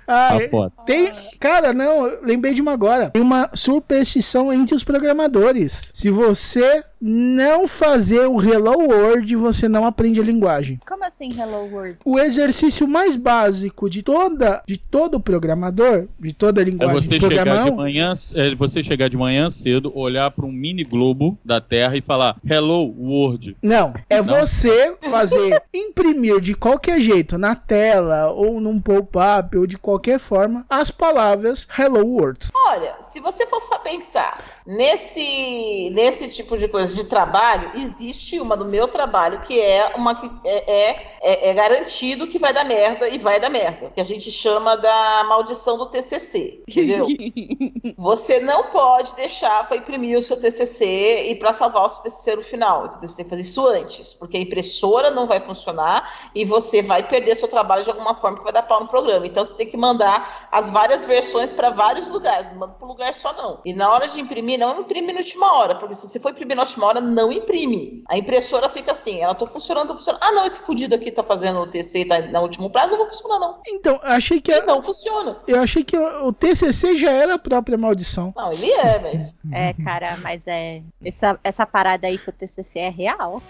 Ah, a é- foto. Tem. Cara, não, lembrei de uma agora. Tem uma superstição entre os programadores. Se você não fazer o Hello World, você não aprende a linguagem. Como assim, Hello World? O exercício mais básico de toda de todo programador, de toda É linguagem você de chegar de manhã, é você chegar de manhã cedo, olhar para um mini globo da Terra e falar Hello World. Não, é Não? você fazer imprimir de qualquer jeito na tela ou num pop-up ou de qualquer forma as palavras Hello World. Olha, se você for pensar nesse, nesse tipo de coisa de trabalho, existe uma do meu trabalho que é uma que é, é, é- é garantido que vai dar merda e vai dar merda. Que a gente chama da maldição do TCC, entendeu? (laughs) Você não pode deixar para imprimir o seu TCC e para salvar o seu TCC no final. Você tem que fazer isso antes, porque a impressora não vai funcionar e você vai perder seu trabalho de alguma forma que vai dar pau no programa. Então você tem que mandar as várias versões para vários lugares, não manda para um lugar só não. E na hora de imprimir, não imprime na última hora, porque se você for imprimir na última hora, não imprime. A impressora fica assim, ela tô funcionando, tô funcionando. Ah, não, esse fudido aqui tá fazendo o TC, tá na último prazo, não vai funcionar não. Então, eu achei que E não funciona. eu achei que o TCC já era a própria maldição. Não, ele é, mas É, cara, mas é. Essa, essa parada aí que o TCC é real.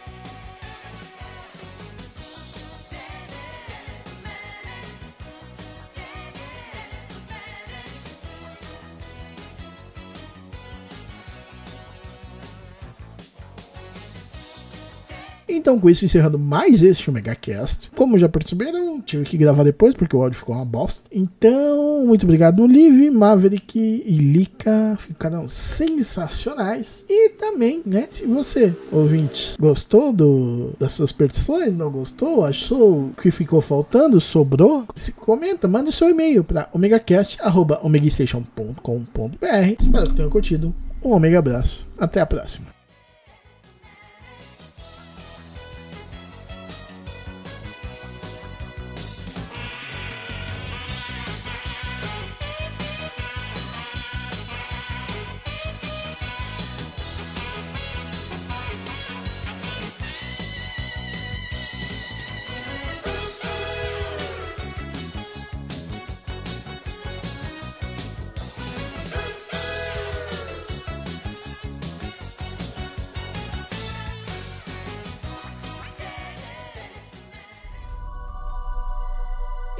Então, com isso, encerrando mais este Omega Cast. Como já perceberam, tive que gravar depois porque o áudio ficou uma bosta. Então, muito obrigado, Liv, Maverick e Lika. Ficaram sensacionais. E também, né, se você, ouvinte, gostou do, das suas petições, não gostou, achou que ficou faltando, sobrou, se comenta, manda seu e-mail para omegacast.omegastation.com.br. Espero que tenham curtido. Um omega abraço. Até a próxima.